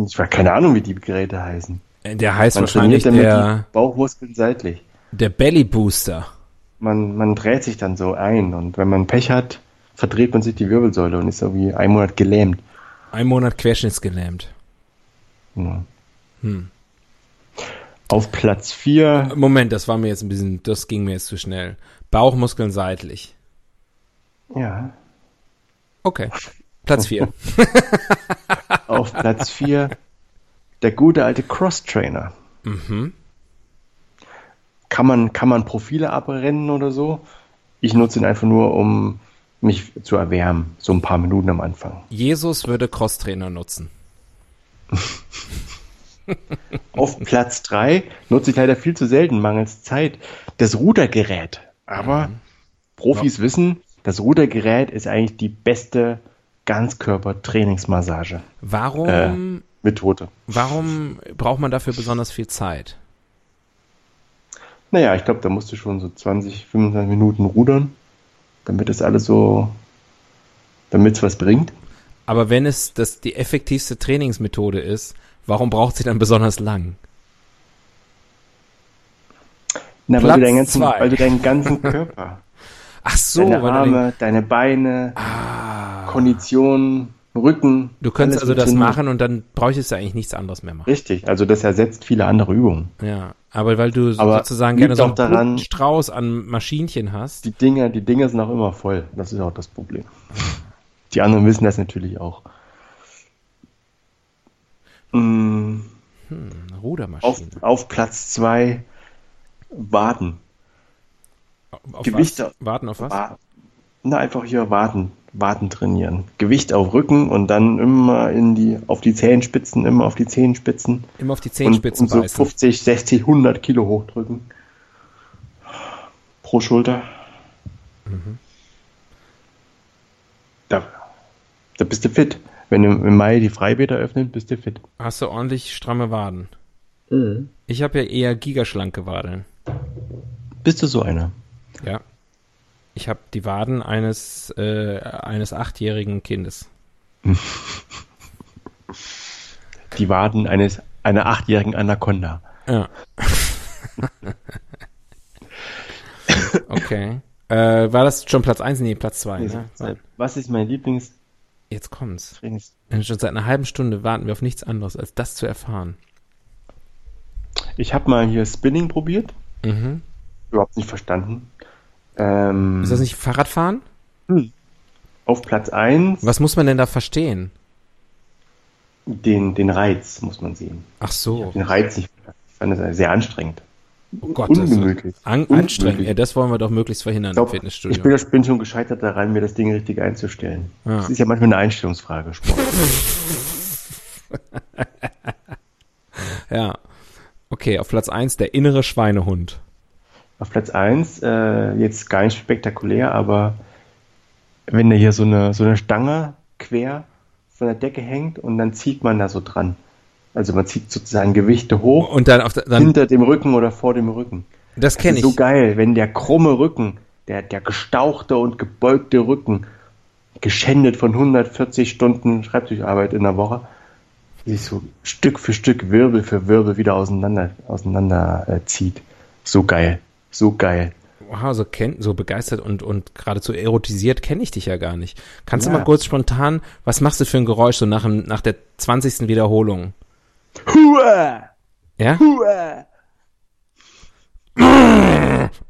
Ich habe keine Ahnung, wie die Geräte heißen. Äh, Der heißt Man wahrscheinlich der, Bauchmuskeln seitlich. der Belly Booster. Man, man dreht sich dann so ein und wenn man Pech hat, verdreht man sich die Wirbelsäule und ist so wie ein Monat gelähmt. Ein Monat querschnittsgelähmt. Ja. Hm. Auf Platz 4 Moment, das war mir jetzt ein bisschen, das ging mir jetzt zu schnell. Bauchmuskeln seitlich. ja, Okay. Platz 4. auf Platz 4 der gute alte Cross-Trainer. mhm. Kann man, kann man Profile abrennen oder so? Ich nutze ihn einfach nur, um mich zu erwärmen, so ein paar Minuten am Anfang. Jesus würde Crosstrainer nutzen. Auf Platz 3 nutze ich leider viel zu selten, mangels Zeit, das Rudergerät. Aber Profis wissen, das Rudergerät ist eigentlich die beste Ganzkörper-Trainingsmassage. Warum, Methode. warum braucht man dafür besonders viel Zeit? Naja, ich glaube, da musst du schon so 20, 25 Minuten rudern, damit das alles so, damit es was bringt. Aber wenn es das die effektivste Trainingsmethode ist, warum braucht sie dann besonders lang? Na, weil Platz du, deinen ganzen, zwei. weil du deinen ganzen Körper, Ach so, deine Arme, deine Beine, ah, Kondition, Rücken. du könntest also das machen und dann bräuchtest du eigentlich nichts anderes mehr machen. Richtig, also das ersetzt viele andere Übungen. Ja, aber weil du Aber sozusagen gerne so einen daran- Strauß an Maschinchen hast. Die Dinger, die Dinger sind auch immer voll. Das ist auch das Problem. Die anderen wissen das natürlich auch. Mm, Hm, eine Auf, Rudermaschine. auf Platz zwei Waden. Auf Gewichte- Was? Warten auf was? Wa- Na, einfach hier Waden, Waden trainieren. Gewicht auf Rücken und dann immer in die, auf die Zehenspitzen, immer auf die Zehenspitzen. Immer auf die Und, Zehenspitzen und so beißen. 50, 60, 100 Kilo hochdrücken. Pro Schulter. Mhm. Da, da bist du fit. Wenn im im Mai die Freibäder öffnen, bist du fit. Hast du ordentlich stramme Waden. Ich habe ja eher gigaschlanke Wadeln. Bist du so einer? Ja. Ich habe die Waden eines, äh, eines achtjährigen Kindes. Die Waden eines, einer achtjährigen Anaconda. Ja. okay. Äh, war das schon Platz 1? Nee, Platz 2. Ne? Was ist mein Lieblingstrainings? Jetzt kommt's. Denn schon seit einer halben Stunde warten wir auf nichts anderes, als das zu erfahren. Ich habe mal hier Spinning probiert. Mhm. Überhaupt nicht verstanden. Ähm, Ist das nicht Fahrradfahren? auf Platz 1 Was muss man denn da verstehen? den, den Reiz, muss man sehen. Ach so. Den Reiz nicht. Ich fand das sehr anstrengend. Oh Gott, Ungemütlich. an, Ungemütlich. anstrengend. Ja, das wollen wir doch möglichst verhindern Ich, im glaub, ich Fitnessstudio. bin, ich bin schon gescheitert daran, mir das Ding richtig einzustellen. Ja. Das ist ja manchmal eine Einstellungsfrage, Sport. Ja. Okay, auf Platz 1 der innere Schweinehund. Auf Platz 1, äh, jetzt gar nicht spektakulär, aber wenn da hier so eine, so eine Stange quer von der Decke hängt und dann zieht man da so dran. Also man zieht sozusagen Gewichte hoch Und dann auf der, dann, hinter dem Rücken oder vor dem Rücken. das kenne ist ich. so geil, wenn der krumme Rücken, der, der gestauchte und gebeugte Rücken, geschändet von 140 Stunden Schreibtischarbeit in der Woche, sich so Stück für Stück, Wirbel für Wirbel wieder auseinander, auseinander äh, zieht. So geil. So geil. Wow, so, kenn, so begeistert und, und geradezu erotisiert kenne ich dich ja gar nicht. Kannst du Ja. mal kurz spontan, was machst du für ein Geräusch so nach, dem, nach der 20. Wiederholung? Hua! Ja? Hua!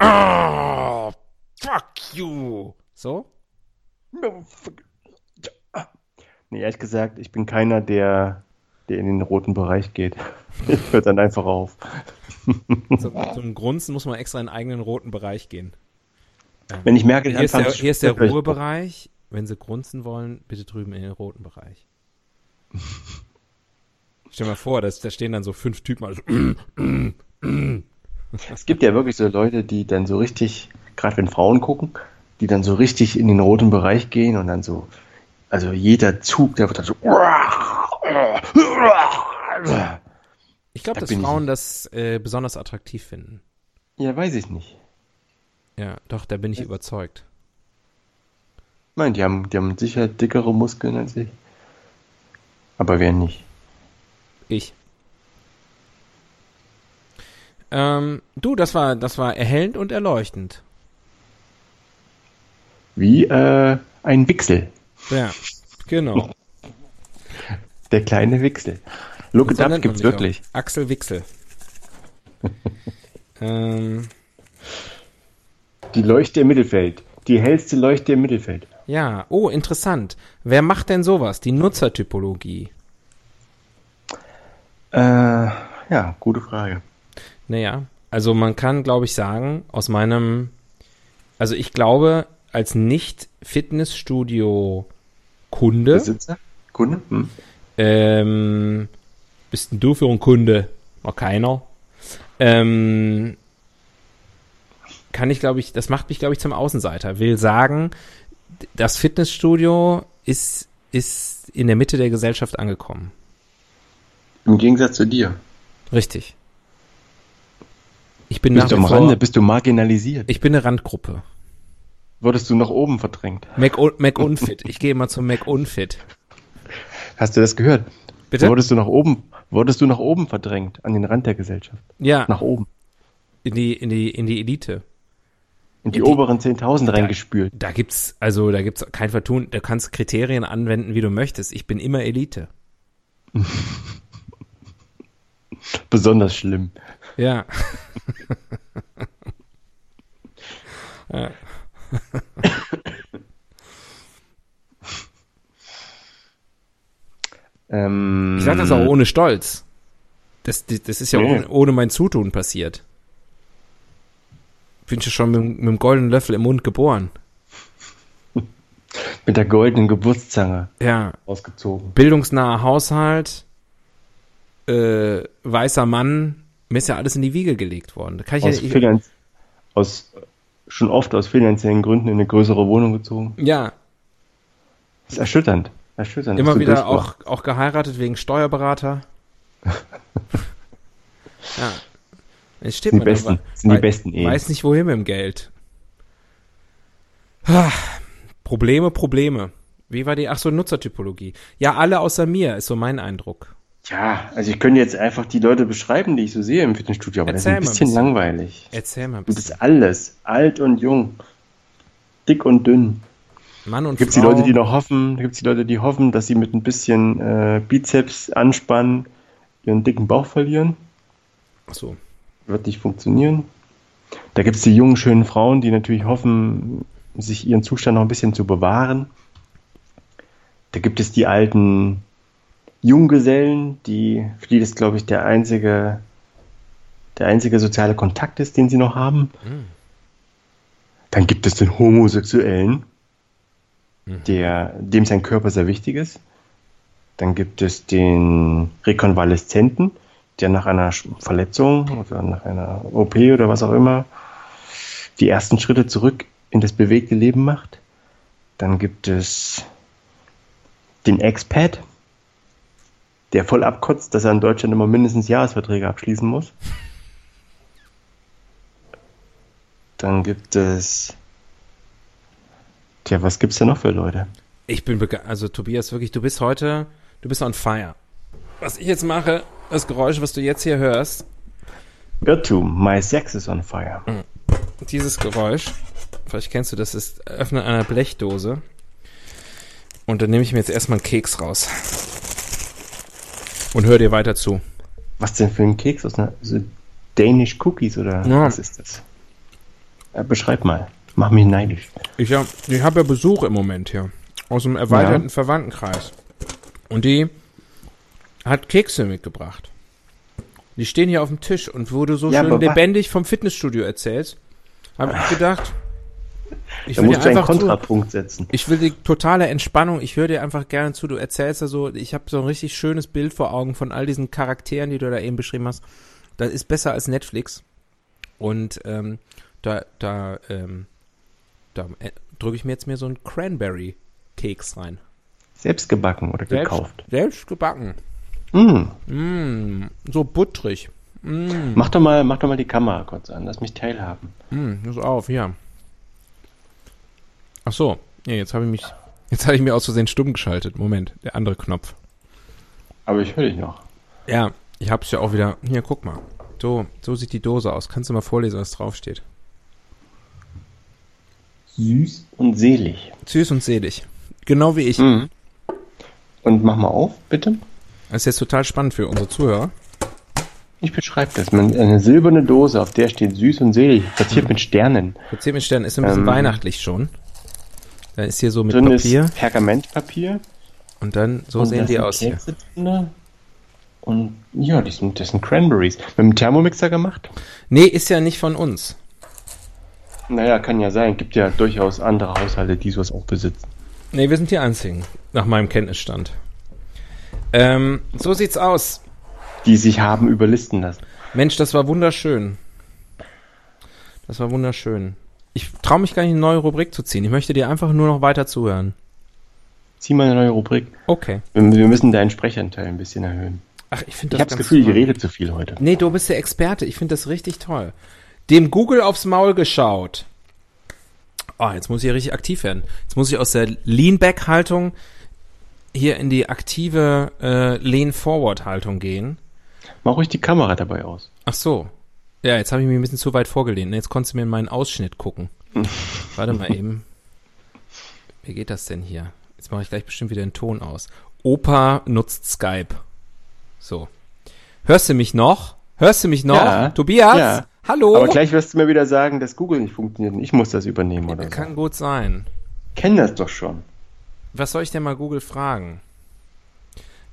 Oh, fuck you. So? Nee, ehrlich gesagt, ich bin keiner, der, der in den roten Bereich geht. Ich höre dann einfach auf. So, zum Grunzen muss man extra in einen eigenen roten Bereich gehen. Wenn ich merke, ich Hier ist der, hier ist der. Ruhebereich. Wenn Sie grunzen wollen, bitte drüben in den roten Bereich. Stell dir mal vor, dass, da stehen dann so fünf Typen. Also, Es gibt ja wirklich so Leute, die dann so richtig, gerade wenn Frauen gucken, die dann so richtig in den roten Bereich gehen und dann so, also jeder Zug, der wird dann so. Ich glaube, Da dass Frauen das äh, besonders attraktiv finden. Ja, weiß ich nicht. Ja, doch, da bin ich überzeugt. Ich meine, die haben, die haben sicher dickere Muskeln als ich. Aber wer nicht? Ich. Ähm, du, das war, das war erhellend und erleuchtend. Wie äh, ein Wichsel. Ja, genau. Der kleine Wichsel. Look it So up nennt man gibt's sich auch. wirklich. Axel Wixel. ähm, Die Leuchte im Mittelfeld. Die hellste Leuchte im Mittelfeld. ja, oh, interessant. Wer macht denn sowas? Die Nutzertypologie. Äh, ja, gute Frage. Naja, also man kann, glaube ich, sagen, aus meinem, also ich glaube, als Nicht-Fitnessstudio-Kunde, Besitzer? Kunde? Hm. Ähm, bist denn du für ein Kunde? Noch keiner. Ähm, kann ich, glaube ich, das macht mich, glaube ich, zum Außenseiter. Will sagen, das Fitnessstudio ist, ist in der Mitte der Gesellschaft angekommen. Im Gegensatz zu dir. Richtig. Ich bin nach Bist du wie am vor, Rande, bist du marginalisiert. ich bin eine Randgruppe. Wurdest du nach oben verdrängt? Mac, Mac Unfit. Ich gehe mal zum Mac Unfit. Hast du das gehört? Bitte? Wurdest du nach oben, wurdest du nach oben verdrängt, an den Rand der Gesellschaft? Ja, Nach oben. in die, in die, in die Elite. In die, In die- oberen 10.000 reingespült. Da gibt's, also, da gibt's kein Vertun. Du kannst Kriterien anwenden, wie du möchtest. Ich bin immer Elite. Besonders schlimm. Ja. ja. Ähm, Ich sag das auch ohne Stolz. Das, das, das ist ja Nee. ohne, ohne mein Zutun passiert. Bin ja schon mit, mit dem goldenen Löffel im Mund geboren. Mit der goldenen Geburtszange Ja. ausgezogen. Bildungsnaher Haushalt, äh, weißer Mann, mir ist ja alles in die Wiege gelegt worden. Da kann ich Aus, ja, ich, Finanz aus schon oft aus finanziellen Gründen in eine größere Wohnung gezogen. ja, Das ist erschütternd. Erschütternd. immer dass du wieder auch, auch geheiratet wegen Steuerberater. ja. Jetzt steht Die man da, besten- wa- sind die wei- besten Ehen. Weiß nicht wohin mit dem Geld. Ah, Probleme, Probleme. Wie war die, ach so, Nutzertypologie. Ja, alle außer mir, ist so mein Eindruck. Ja, also ich könnte jetzt einfach die Leute beschreiben, die ich so sehe im Fitnessstudio, aber Erzähl das ist ein bisschen bisschen. langweilig. Erzähl mal bisschen. das alles, alt und jung, dick und dünn. Mann und Gibt es die Frau. Leute, die noch hoffen, gibt es die Leute, die hoffen, dass sie mit ein bisschen äh, Bizeps anspannen, ihren dicken Bauch verlieren? Ach so. Wird nicht funktionieren. Da gibt es die jungen, schönen Frauen, die natürlich hoffen, sich ihren Zustand noch ein bisschen zu bewahren. Da gibt es die alten Junggesellen, die, für die das, glaube ich, der einzige, der einzige soziale Kontakt ist, den sie noch haben. Dann gibt es den Homosexuellen, der, dem sein Körper sehr wichtig ist. Dann gibt es den Rekonvaleszenten, der nach einer Verletzung oder nach einer OP oder was auch immer die ersten Schritte zurück in das bewegte Leben macht. Dann gibt es den Expat, der voll abkotzt, dass er in Deutschland immer mindestens Jahresverträge abschließen muss. Dann gibt es. Tja, was gibt's da noch für Leute? Ich bin bege also Tobias, wirklich, du bist heute, du bist on fire. Was ich jetzt mache, das Geräusch, was du jetzt hier hörst, Irrtum, my sex is on fire. dieses Geräusch, vielleicht kennst du das, ist Öffnen einer Blechdose. Und dann nehme ich mir jetzt erstmal einen Keks raus. Und hör dir weiter zu. Was denn für ein Keks aus einer so Danish Cookies oder Ja. was ist das? Äh, beschreib mal. Mach mich neidisch. Ich, hab- ich habe ja Besuch im Moment hier. Aus einem erweiterten Verwandtenkreis. Und die hat Kekse mitgebracht. Die stehen hier auf dem Tisch und wo du so Ja, schön lebendig vom Fitnessstudio erzählst, habe ich gedacht, ich Da will dir du einen einfach zu, Kontrapunkt setzen. ich will die totale Entspannung, ich höre dir einfach gerne zu, du erzählst da so, ich habe so ein richtig schönes Bild vor Augen von all diesen Charakteren, die du da eben beschrieben hast. Das ist besser als Netflix. Und ähm, da, da, ähm, da äh, drücke ich mir jetzt mir so einen Cranberry-Keks rein. Selbst gebacken oder Selbst, gekauft? selbst gebacken. Mm. Mm, so buttrig. Mm, Mach doch mal, mach doch mal die Kamera kurz an. Lass mich teilhaben. mm, pass auf, ja. Ach so, ja, jetzt habe ich mich, jetzt habe ich mir aus Versehen stumm geschaltet. Moment, der andere Knopf. Aber ich höre dich noch. Ja, ich hab's ja auch wieder. Hier, guck mal. So, so sieht die Dose aus. Kannst du mal vorlesen, was draufsteht? Süß und selig. Süß und selig. Genau wie ich. Mhm. Und mach mal auf, bitte. Das ist jetzt total spannend für unsere Zuhörer. Ich beschreibe das. Man, eine silberne Dose, auf der steht süß und selig, verziert mit Sternen. Verziert mit Sternen ist ein bisschen Ähm. weihnachtlich schon. Da ist hier so mit Papier Pergamentpapier. und dann so und sehen die aus hier. Kekse drin. Und ja, die sind, das sind Cranberries. Mit dem Thermomixer gemacht? Nee, ist ja nicht von uns. Naja, kann ja sein. Gibt ja durchaus andere Haushalte, die sowas auch besitzen. Nee, wir sind die einzigen, nach meinem Kenntnisstand. Ähm, so sieht's aus. Die sich haben überlisten lassen. Mensch, das war wunderschön. Das war wunderschön. Ich traue mich gar nicht, eine neue Rubrik zu ziehen. Ich möchte dir einfach nur noch weiter zuhören. Zieh mal eine neue Rubrik. Okay. Wir, wir müssen deinen Sprechanteil ein bisschen erhöhen. Ach, ich finde Ich das habe das Gefühl, ich toll. rede zu viel heute. Nee, du bist der Experte. Ich finde das richtig toll. Dem Google aufs Maul geschaut. Oh, jetzt muss ich ja richtig aktiv werden. Jetzt muss ich aus der Lean-Back-Haltung hier in die aktive äh, Lean-Forward-Haltung gehen. Mach ruhig die Kamera dabei aus. Ach so. Ja, jetzt habe ich mich ein bisschen zu weit vorgelehnt. Jetzt konntest du mir in meinen Ausschnitt gucken. Warte mal eben. Wie geht das denn hier? Jetzt mache ich gleich bestimmt wieder den Ton aus. Opa nutzt Skype. So. Hörst du mich noch? Hörst du mich noch? Ja. Tobias? Ja. Hallo? Aber gleich wirst du mir wieder sagen, dass Google nicht funktioniert und ich muss das übernehmen oder so. Kann gut sein. Kenn das doch schon. Was soll ich denn mal Google fragen?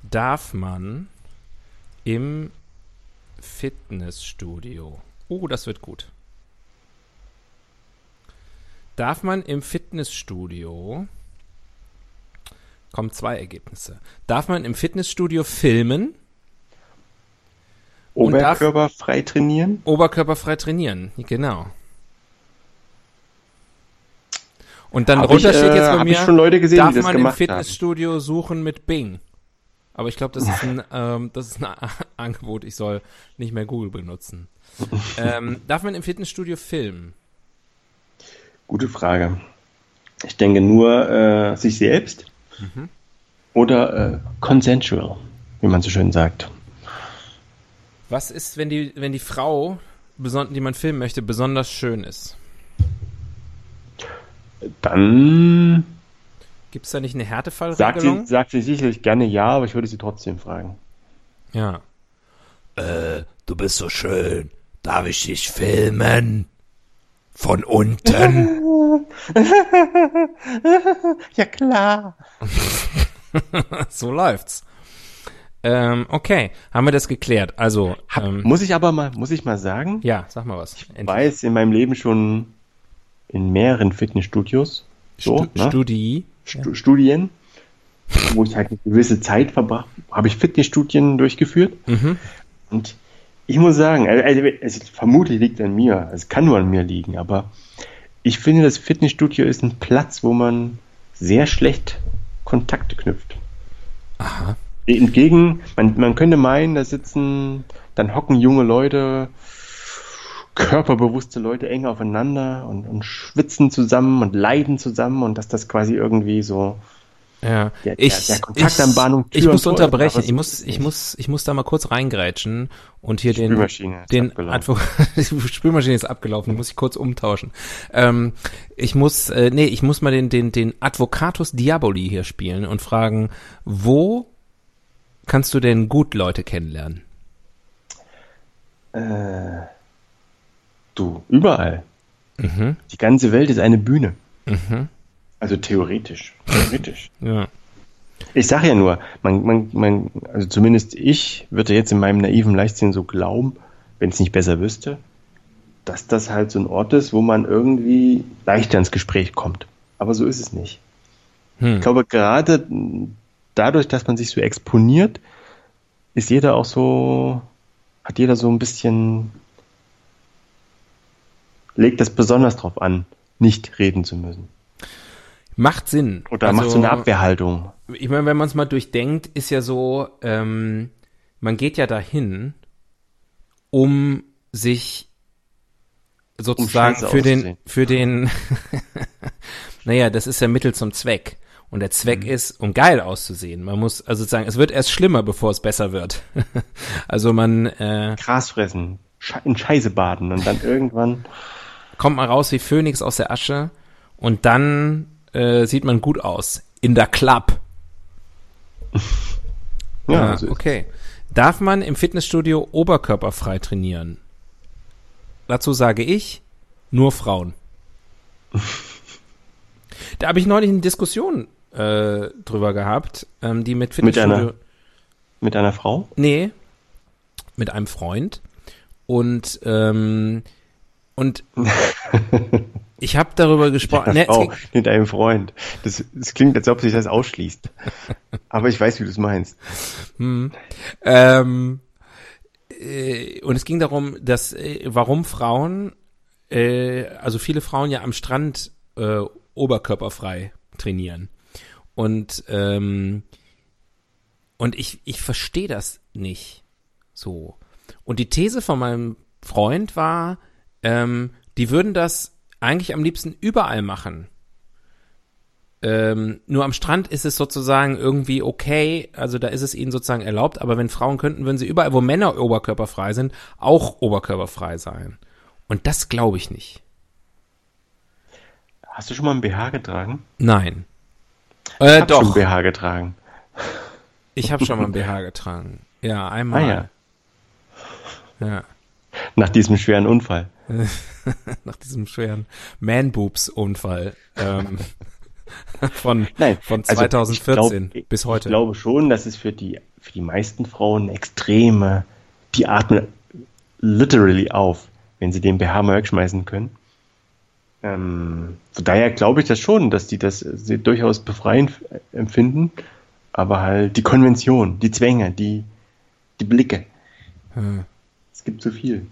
Darf man im Fitnessstudio. Oh, das wird gut. Darf man im Fitnessstudio. Kommen zwei Ergebnisse. Darf man im Fitnessstudio filmen, Und darf- Oberkörper frei trainieren? oberkörperfrei trainieren? Genau. Und dann Hab drunter ich, steht jetzt äh, bei hab mir, schon Leute gesehen, darf die das man im gemacht haben. Fitnessstudio suchen mit Bing. Aber ich glaube, das ist ein, ähm, das ist ein Angebot. Ich soll nicht mehr Google benutzen. ähm, darf man im Fitnessstudio filmen? Gute Frage. Ich denke nur äh, sich selbst Mhm. oder äh, consensual, wie man so schön sagt. Was ist, wenn die, wenn die Frau, die man filmen möchte, besonders schön ist? Dann Gibt es da nicht eine sagt Härtefallregelung? sie, sagt sie sicherlich gerne ja, aber ich würde sie trotzdem fragen. Ja. Äh, du bist so schön. Darf ich dich filmen? Von unten? Ja klar. so läuft's. Ähm, okay, haben wir das geklärt. Also, Hab, ähm, muss ich aber mal, muss ich mal sagen, ja, sag mal was. ich weiß in meinem Leben schon in mehreren Fitnessstudios, so, Stu ne? Studie. Stu Studien, wo ich halt eine gewisse Zeit verbracht habe, ich Fitnessstudien durchgeführt. Mhm. Und ich muss sagen, also, also, es vermutlich liegt an mir, es kann nur an mir liegen, aber ich finde, das Fitnessstudio ist ein Platz, wo man sehr schlecht Kontakte knüpft. Aha. Entgegen, man, man könnte meinen, da sitzen, dann hocken junge Leute, körperbewusste Leute eng aufeinander und, und schwitzen zusammen und leiden zusammen und dass das quasi irgendwie so Ja, Der- ich, der Kontakt am Bahnhof Tür ich muss unterbrechen. Ich muss, ich muss, ich muss da mal kurz reingrätschen und hier den, den die Spülmaschine ist abgelaufen. Muss ich kurz umtauschen. Ähm, ich muss, äh, nee, ich muss mal den, den, den Advocatus Diaboli hier spielen und fragen, wo kannst du denn gut Leute kennenlernen? Äh, du, überall. Mhm. Die ganze Welt ist eine Bühne. Mhm. Also theoretisch. Theoretisch. Ja. Ich sage ja nur, man, man, man, also zumindest ich würde jetzt in meinem naiven Leichtsinn so glauben, wenn es nicht besser wüsste, dass das halt so ein Ort ist, wo man irgendwie leichter ins Gespräch kommt. Aber so ist es nicht. Hm. Ich glaube, gerade dadurch, dass man sich so exponiert, ist jeder auch so, hat jeder so ein bisschen legt das besonders drauf an, nicht reden zu müssen. Macht Sinn. Oder macht so eine Abwehrhaltung. Ich meine, wenn man es mal durchdenkt, ist ja so, ähm, man geht ja dahin, um sich sozusagen scheiße für den, auszusehen. für den, naja, das ist ja Mittel zum Zweck. Und der Zweck ist, um geil auszusehen. Man muss, also sozusagen, es wird erst schlimmer, bevor es besser wird. also man äh, Gras fressen, in Scheiße baden und dann irgendwann. kommt man raus wie Phönix aus der Asche und dann äh, sieht man gut aus. In der Club. Ja, Ah, okay. Darf man im Fitnessstudio oberkörperfrei trainieren? Dazu sage ich, nur Frauen. da habe ich neulich eine Diskussion äh, drüber gehabt, ähm, die mit Mit Fitnessstudio... einer- Mit einer Frau? Nee, mit einem Freund. Und, ähm, und ich habe darüber gesprochen. Einer Nee, ging- mit einem Freund. Das, das klingt, als ob sich das ausschließt. Aber ich weiß, wie du es meinst. Hm. Ähm, äh, und es ging darum, dass äh, warum Frauen, äh, also viele Frauen ja am Strand äh, oberkörperfrei trainieren. Und ähm, und ich ich verstehe das nicht so. Und die These von meinem Freund war, ähm, die würden das eigentlich am liebsten überall machen. Ähm, nur am Strand ist es sozusagen irgendwie okay, also da ist es ihnen sozusagen erlaubt, aber wenn Frauen könnten, würden sie überall, wo Männer oberkörperfrei sind, auch oberkörperfrei sein. Und das glaube ich nicht. Hast du schon mal ein BH getragen? Nein. Ich Äh, hab schon. BH getragen. Ich habe schon mal ein BH getragen. Ja, einmal. Ah ja. ja. Nach diesem schweren Unfall. Nach diesem schweren Man-Boobs-Unfall. Ähm, von, Nein, von also 2014 ich glaub, bis heute. Ich glaube schon, dass es für die, für die meisten Frauen extreme, die atmen literally auf, wenn sie den BH mal wegschmeißen können. Ähm, von daher glaube ich das schon, dass die das äh, durchaus befreiend f- empfinden, aber halt die Konvention, die Zwänge, die, die Blicke. Hm. Es gibt zu viel.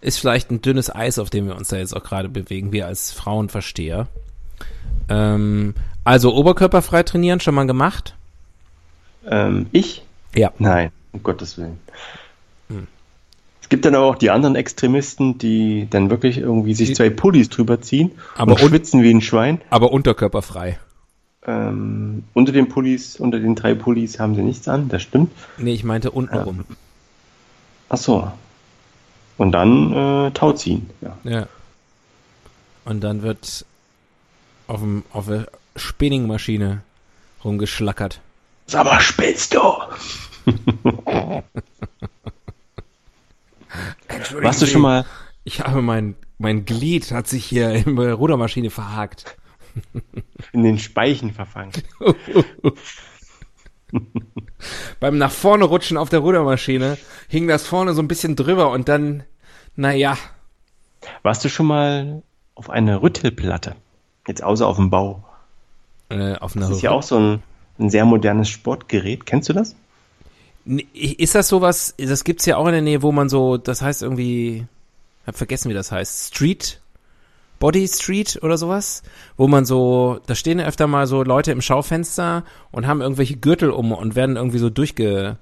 ist vielleicht ein dünnes Eis, auf dem wir uns da jetzt auch gerade bewegen, wir als Frauenversteher. Ähm, also oberkörperfrei trainieren, schon mal gemacht? Ähm, ich? Ja. Nein, um Gottes Willen. Es gibt dann aber auch die anderen Extremisten, die dann wirklich irgendwie sich zwei Pullis drüber ziehen Aber und un- schwitzen wie ein Schwein. Aber unterkörperfrei. Ähm, unter den Pullis, unter den drei Pullis haben sie nichts an, das stimmt. Nee, ich meinte untenrum. Ach so. Und dann äh, Tauziehen. Ja. Ja. Und dann wird auf, dem, auf der Spinningmaschine rumgeschlackert. Sag mal, spinnst du? Warst du schon mal, Ich habe mein, mein Glied hat sich hier in der Rudermaschine verhakt. in den Speichen verfangen? Beim nach vorne rutschen auf der Rudermaschine hing das vorne so ein bisschen drüber und dann, naja, Warst du schon mal auf einer Rüttelplatte? Jetzt außer auf dem Bau. äh, auf einer Das ist ja auch so ein, ein sehr modernes Sportgerät. Kennst du das? Ist das sowas, das gibt's ja auch in der Nähe, wo man so, das heißt irgendwie, hab vergessen, wie das heißt, Street, Body Street oder sowas, wo man so, da stehen ja öfter mal so Leute im Schaufenster und haben irgendwelche Gürtel um und werden irgendwie so durchge,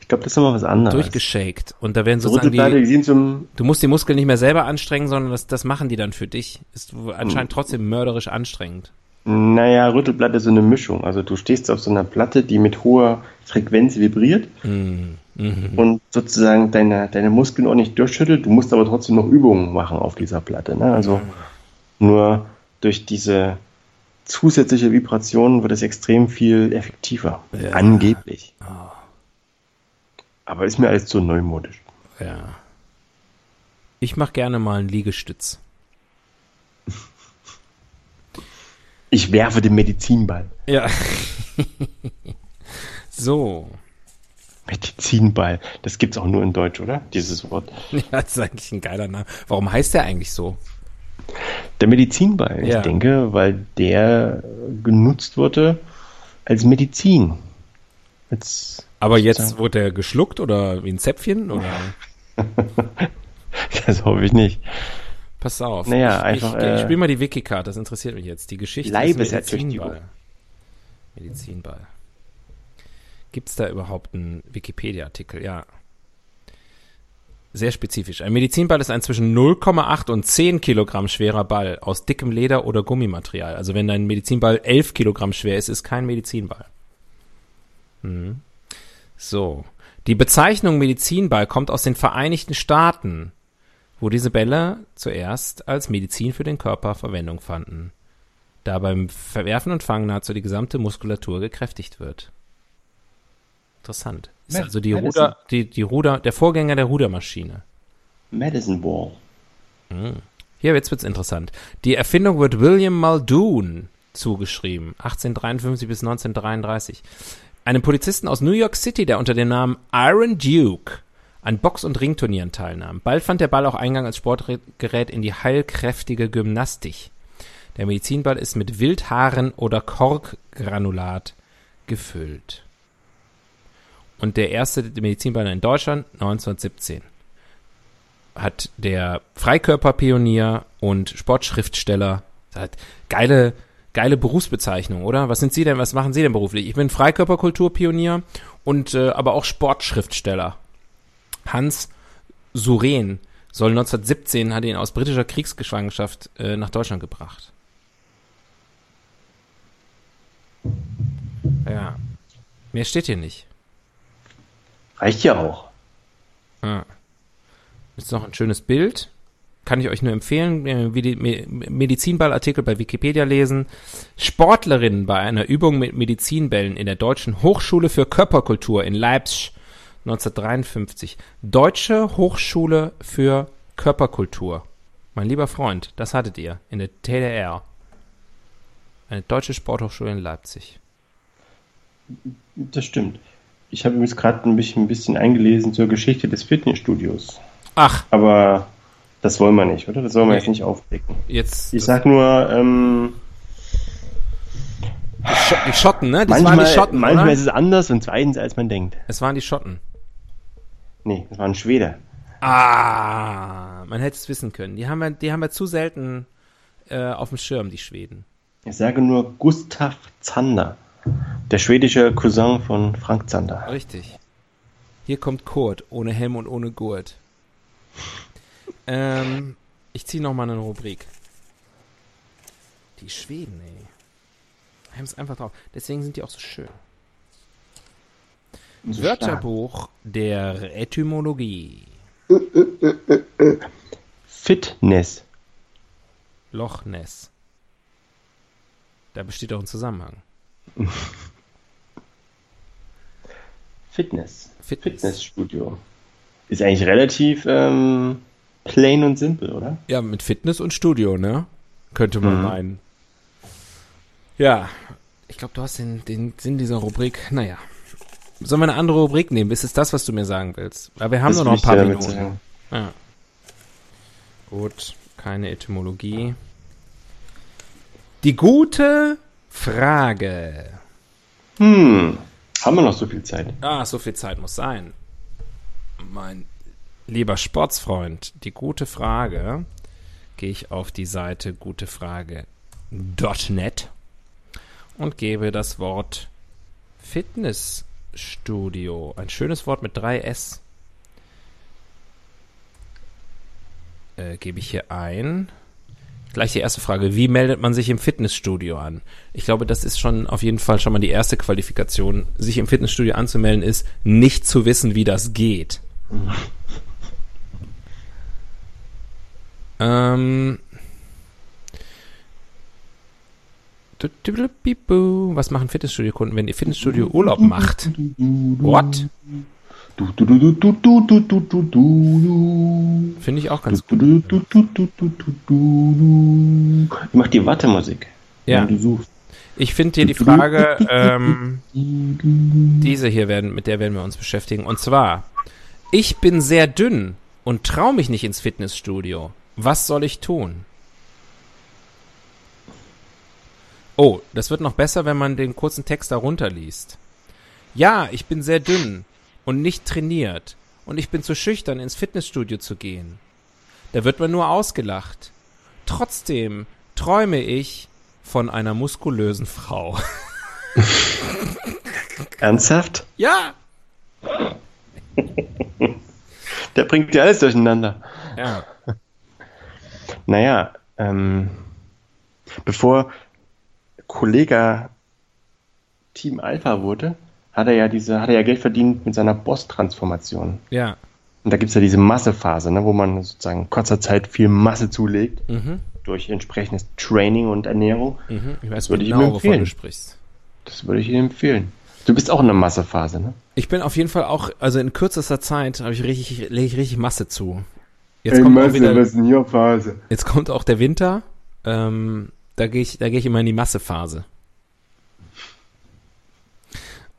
Ich glaube, das ist nochmal was anderes. durchgeschakt und da werden So sozusagen die, die ein, du musst die Muskeln nicht mehr selber anstrengen, sondern das, das machen die dann für dich. Ist anscheinend trotzdem mörderisch anstrengend. Naja, Rüttelplatte ist so eine Mischung. Also du stehst auf so einer Platte, die mit hoher Frequenz vibriert Mhm. und sozusagen deine, deine Muskeln auch nicht durchschüttelt. Du musst aber trotzdem noch Übungen machen auf dieser Platte. Ne? Also nur durch diese zusätzliche Vibration wird es extrem viel effektiver. Ja. Angeblich. Aber ist mir alles zu neumodisch. Ja. Ich mach gerne mal einen Liegestütz. Ich werfe den Medizinball. Ja. so. Medizinball. Das gibt's auch nur in Deutsch, oder? Dieses Wort. Ja, das ist eigentlich ein geiler Name. Warum heißt der eigentlich so? Der Medizinball. Ja. Ich denke, weil der genutzt wurde als Medizin. Als, Aber jetzt wurde er geschluckt oder wie ein Zäpfchen oder? Das hoffe ich nicht. Pass auf. Naja, ich, einfach, Ich, ich äh, spiele mal die Wikicard, das interessiert mich jetzt. Die Geschichte Leibesertüchtigung. Medizinball. Medizinball. Gibt es da überhaupt einen Wikipedia-Artikel? Ja. Sehr spezifisch. Ein Medizinball ist ein zwischen 0,8 und 10 Kilogramm schwerer Ball aus dickem Leder oder Gummimaterial. Also wenn dein Medizinball 11 Kilogramm schwer ist, ist kein Medizinball. Mhm. So. Die Bezeichnung Medizinball kommt aus den Vereinigten Staaten, wo diese Bälle zuerst als Medizin für den Körper Verwendung fanden, da beim Verwerfen und Fangen nahezu die gesamte Muskulatur gekräftigt wird. Interessant. Ist Med- also die Medicine. Ruder, die, die Ruder, der Vorgänger der Rudermaschine. Medicine Ball. Hier jetzt wird's interessant. Die Erfindung wird William Muldoon zugeschrieben, 1853 bis 1933. Einem Polizisten aus New York City, der unter dem Namen Iron Duke an Box- und Ringturnieren teilnahm. Bald fand der Ball auch Eingang als Sportgerät in die heilkräftige Gymnastik. Der Medizinball ist mit Wildhaaren oder Korkgranulat gefüllt. Und der erste Medizinball in Deutschland 1917 hat der Freikörperpionier und Sportschriftsteller hat geile geile Berufsbezeichnung, oder? Was sind Sie denn? Was machen Sie denn beruflich? Ich bin Freikörperkulturpionier und äh, aber auch Sportschriftsteller. Hans Suren soll 1917 hat ihn aus britischer Kriegsgeschwangenschaft äh, nach Deutschland gebracht. Ja. Mehr steht hier nicht. Reicht ja auch. Ah. Ist noch ein schönes Bild. Kann ich euch nur empfehlen, äh, wie die Me- Medizinballartikel bei Wikipedia lesen. Sportlerinnen bei einer Übung mit Medizinbällen in der Deutschen Hochschule für Körperkultur in Leipzig 1953. Deutsche Hochschule für Körperkultur. Mein lieber Freund, das hattet ihr in der TDR. Eine deutsche Sporthochschule in Leipzig. Das stimmt. Ich habe übrigens gerade ein bisschen, ein bisschen eingelesen zur Geschichte des Fitnessstudios. Ach, Aber das wollen wir nicht, oder? Das wollen wir Nee. jetzt nicht aufdecken. jetzt Ich sag nur, ähm, die Schotten, ne? Das manchmal, waren die Schotten, manchmal oder? ist es anders und zweitens, als man denkt. Es waren die Schotten. Nee, das waren Schwede. Ah, man hätte es wissen können. Die haben wir, die haben wir zu selten äh, auf dem Schirm, die Schweden. Ich sage nur Gustav Zander, der schwedische Cousin von Frank Zander. Richtig. Hier kommt Kurt, ohne Helm und ohne Gurt. Ähm, ich ziehe noch mal eine Rubrik. Die Schweden, ey. Haben es einfach drauf. Deswegen sind die auch so schön. So stark. Wörterbuch der Etymologie. Fitness. Loch Ness. Da besteht auch ein Zusammenhang. Fitness. Fitness. Fitnessstudio. Ist eigentlich relativ ähm, plain und simpel, oder? Ja, mit Fitness und Studio, ne? Könnte man Mhm. meinen. Ja, ich glaube, du hast den, den Sinn dieser Rubrik. Naja. Sollen wir eine andere Rubrik nehmen? Ist es das, was du mir sagen willst? Weil wir haben Das nur noch ein paar Minuten. Ja. Gut, keine Etymologie. Die gute Frage. Hm. Haben wir noch so viel Zeit? Ah, so viel Zeit muss sein. Mein lieber Sportsfreund, die gute Frage. Gehe ich auf die Seite gutefrage.net und gebe das Wort Fitnessstudio. Ein schönes Wort mit drei S. Äh, gebe ich hier ein. Gleich die erste Frage. Wie meldet man sich im Fitnessstudio an? Ich glaube, das ist schon auf jeden Fall schon mal die erste Qualifikation. Sich im Fitnessstudio anzumelden ist, nicht zu wissen, wie das geht. ähm. Was machen Fitnessstudio-Kunden, wenn ihr Fitnessstudio Urlaub macht? What? Finde ich auch ganz gut. Ich mach die Wartemusik. Ja. Wenn du suchst. Ich finde dir die Frage, ähm, diese hier werden, mit der werden wir uns beschäftigen. Und zwar, ich bin sehr dünn und traue mich nicht ins Fitnessstudio. Was soll ich tun? Oh, das wird noch besser, wenn man den kurzen Text darunter liest. Ja, ich bin sehr dünn und nicht trainiert und ich bin zu schüchtern, ins Fitnessstudio zu gehen. da wird man nur ausgelacht. Trotzdem träume ich von einer muskulösen Frau. Ernsthaft? Ja! Der bringt dir alles durcheinander. Ja. Naja, ähm, bevor Kollega Team Alpha wurde, hat er ja diese, hat er ja Geld verdient mit seiner Boss-Transformation. Ja. Und da gibt es ja diese Massephase, ne, wo man sozusagen in kurzer Zeit viel Masse zulegt Mhm. durch entsprechendes Training und Ernährung. Mhm. Ich weiß Würde ich genau, ihm wovon empfehlen. du sprichst. Das würde ich Ihnen empfehlen. Du bist auch in der Massephase, ne? Ich bin auf jeden Fall auch, also in kürzester Zeit habe ich richtig, lege ich richtig Masse zu. Jetzt kommt auch wieder, ist denn hier Phase? jetzt kommt auch der Winter. Ähm, da gehe ich, da gehe ich immer in die Massephase.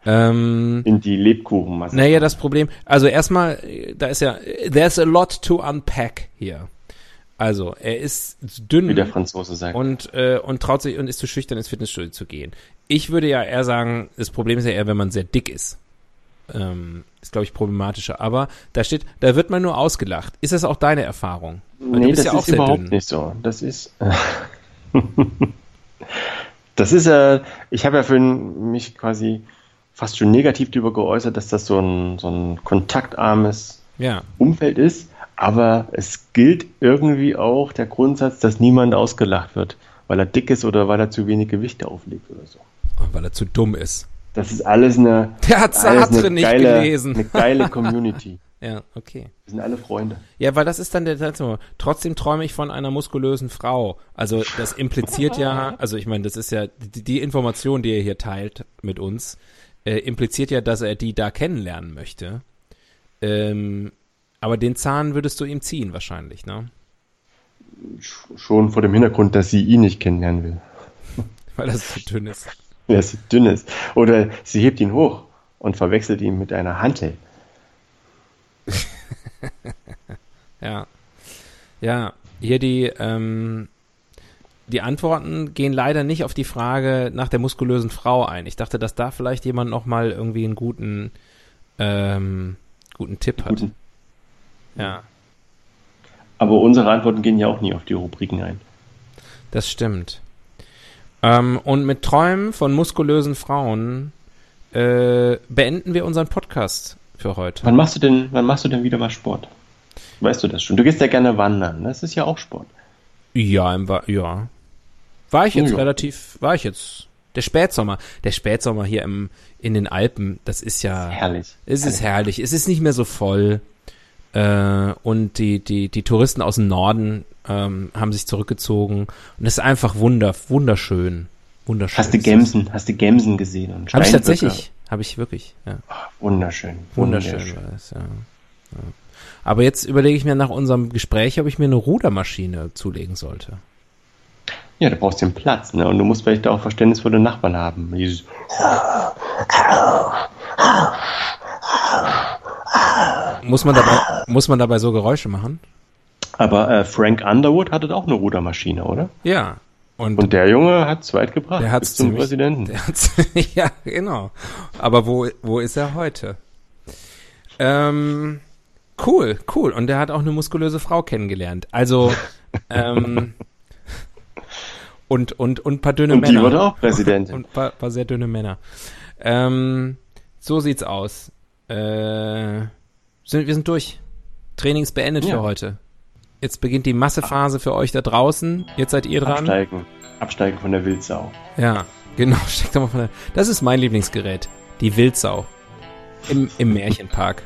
Ähm, In die Lebkuchenmasse. naja, das Problem, also erstmal, da ist ja, there's a lot to unpack hier. Also, er ist dünn. Wie der Franzose sagt. und, äh, und traut sich und ist zu schüchtern, ins Fitnessstudio zu gehen. Ich würde ja eher sagen, das Problem ist ja eher, wenn man sehr dick ist. Ähm, ist, glaube ich, problematischer. Aber da steht, da wird man nur ausgelacht. Ist das auch deine Erfahrung? Weil nee, das ist überhaupt nicht so. Das ist. das ist äh, ich habe ja für mich quasi fast schon negativ darüber geäußert, dass das so ein, so ein kontaktarmes Ja, Umfeld ist. Aber es gilt irgendwie auch der Grundsatz, dass niemand ausgelacht wird, weil er dick ist oder weil er zu wenig Gewichte auflegt oder so. weil er zu dumm ist. Das ist alles eine, Der hat Sartre nicht gelesen. eine geile Community. Ja, okay. Wir sind alle Freunde. Ja, weil das ist dann der Tatsache. Trotzdem träume ich von einer muskulösen Frau. Also das impliziert ja, also ich meine, das ist ja die, die Information, die er hier teilt mit uns, äh, impliziert ja, dass er die da kennenlernen möchte. Ähm, aber den Zahn würdest du ihm ziehen wahrscheinlich, ne? Sch- Schon vor dem Hintergrund, dass sie ihn nicht kennenlernen will. Weil das so dünn ist. Ja, sie dünn ist. Oder sie hebt ihn hoch und verwechselt ihn mit einer Hantel. Ja. Ja, hier die, ähm, die Antworten gehen leider nicht auf die Frage nach der muskulösen Frau ein. Ich dachte, dass da vielleicht jemand noch mal irgendwie einen guten, ähm, guten Tipp hat. Guten. Ja, Aber unsere Antworten gehen ja auch nie auf die Rubriken ein. das stimmt. Ähm, und mit Träumen von muskulösen Frauen äh, beenden wir unseren Podcast für heute. Wann machst du denn, wann machst du denn wieder mal Sport? Weißt du das schon? Du gehst ja gerne wandern. Das ist ja auch Sport. Ja, im Wa ja. War ich jetzt Oh ja. relativ, war ich jetzt. Der Spätsommer, der Spätsommer hier im, in den Alpen, das ist ja, Herrlich. es ist herrlich. Es ist nicht mehr so voll. Äh, und die, die, die Touristen aus dem Norden ähm, haben sich zurückgezogen. Und es ist einfach wunder, wunderschön. Wunderschön. Hast du ist. Gemsen, hast du Gemsen gesehen? Und Habe ich tatsächlich. Habe ich wirklich, ja. Wunderschön. Wunderschön war es, ja. ja. Aber jetzt überlege ich mir nach unserem Gespräch, ob ich mir eine Rudermaschine zulegen sollte. Ja, du brauchst den Platz, ne? Und du musst vielleicht auch verständnisvolle Nachbarn haben. Dieses, Muss man dabei, muss man dabei so Geräusche machen? aber äh, Frank Underwood hatte auch eine Rudermaschine, oder? Ja. Und, Und der Junge hat's weit gebracht. der hat's bis zum ziemlich- Präsidenten. der hat's, ja, genau. Aber wo, wo ist er heute? Ähm, cool, cool. Und der hat auch eine muskulöse Frau kennengelernt. Also, ähm, und, und, und ein paar dünne Und die Männer. wurde auch Präsidentin. Und ein paar, paar sehr dünne Männer. Ähm, so sieht's aus. Äh, sind, wir sind durch. Training ist beendet Ja. für heute. Jetzt beginnt die Massephase für euch da draußen. Jetzt seid ihr dran. Absteigen. Absteigen von der Wildsau. Ja, genau. Steckt doch mal von der. Das ist mein Lieblingsgerät. Die Wildsau. Im, im Märchenpark.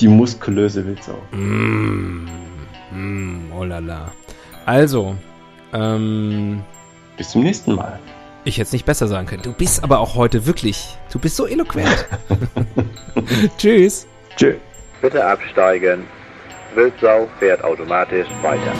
Die muskulöse Wildsau. Mm, mm, oh la la. Also, ähm, Bis zum nächsten Mal. ich hätte es nicht besser sagen können. Du bist aber auch heute wirklich, du bist so eloquent. Tschüss. Tschö. Bitte absteigen. Wildsau fährt automatisch weiter.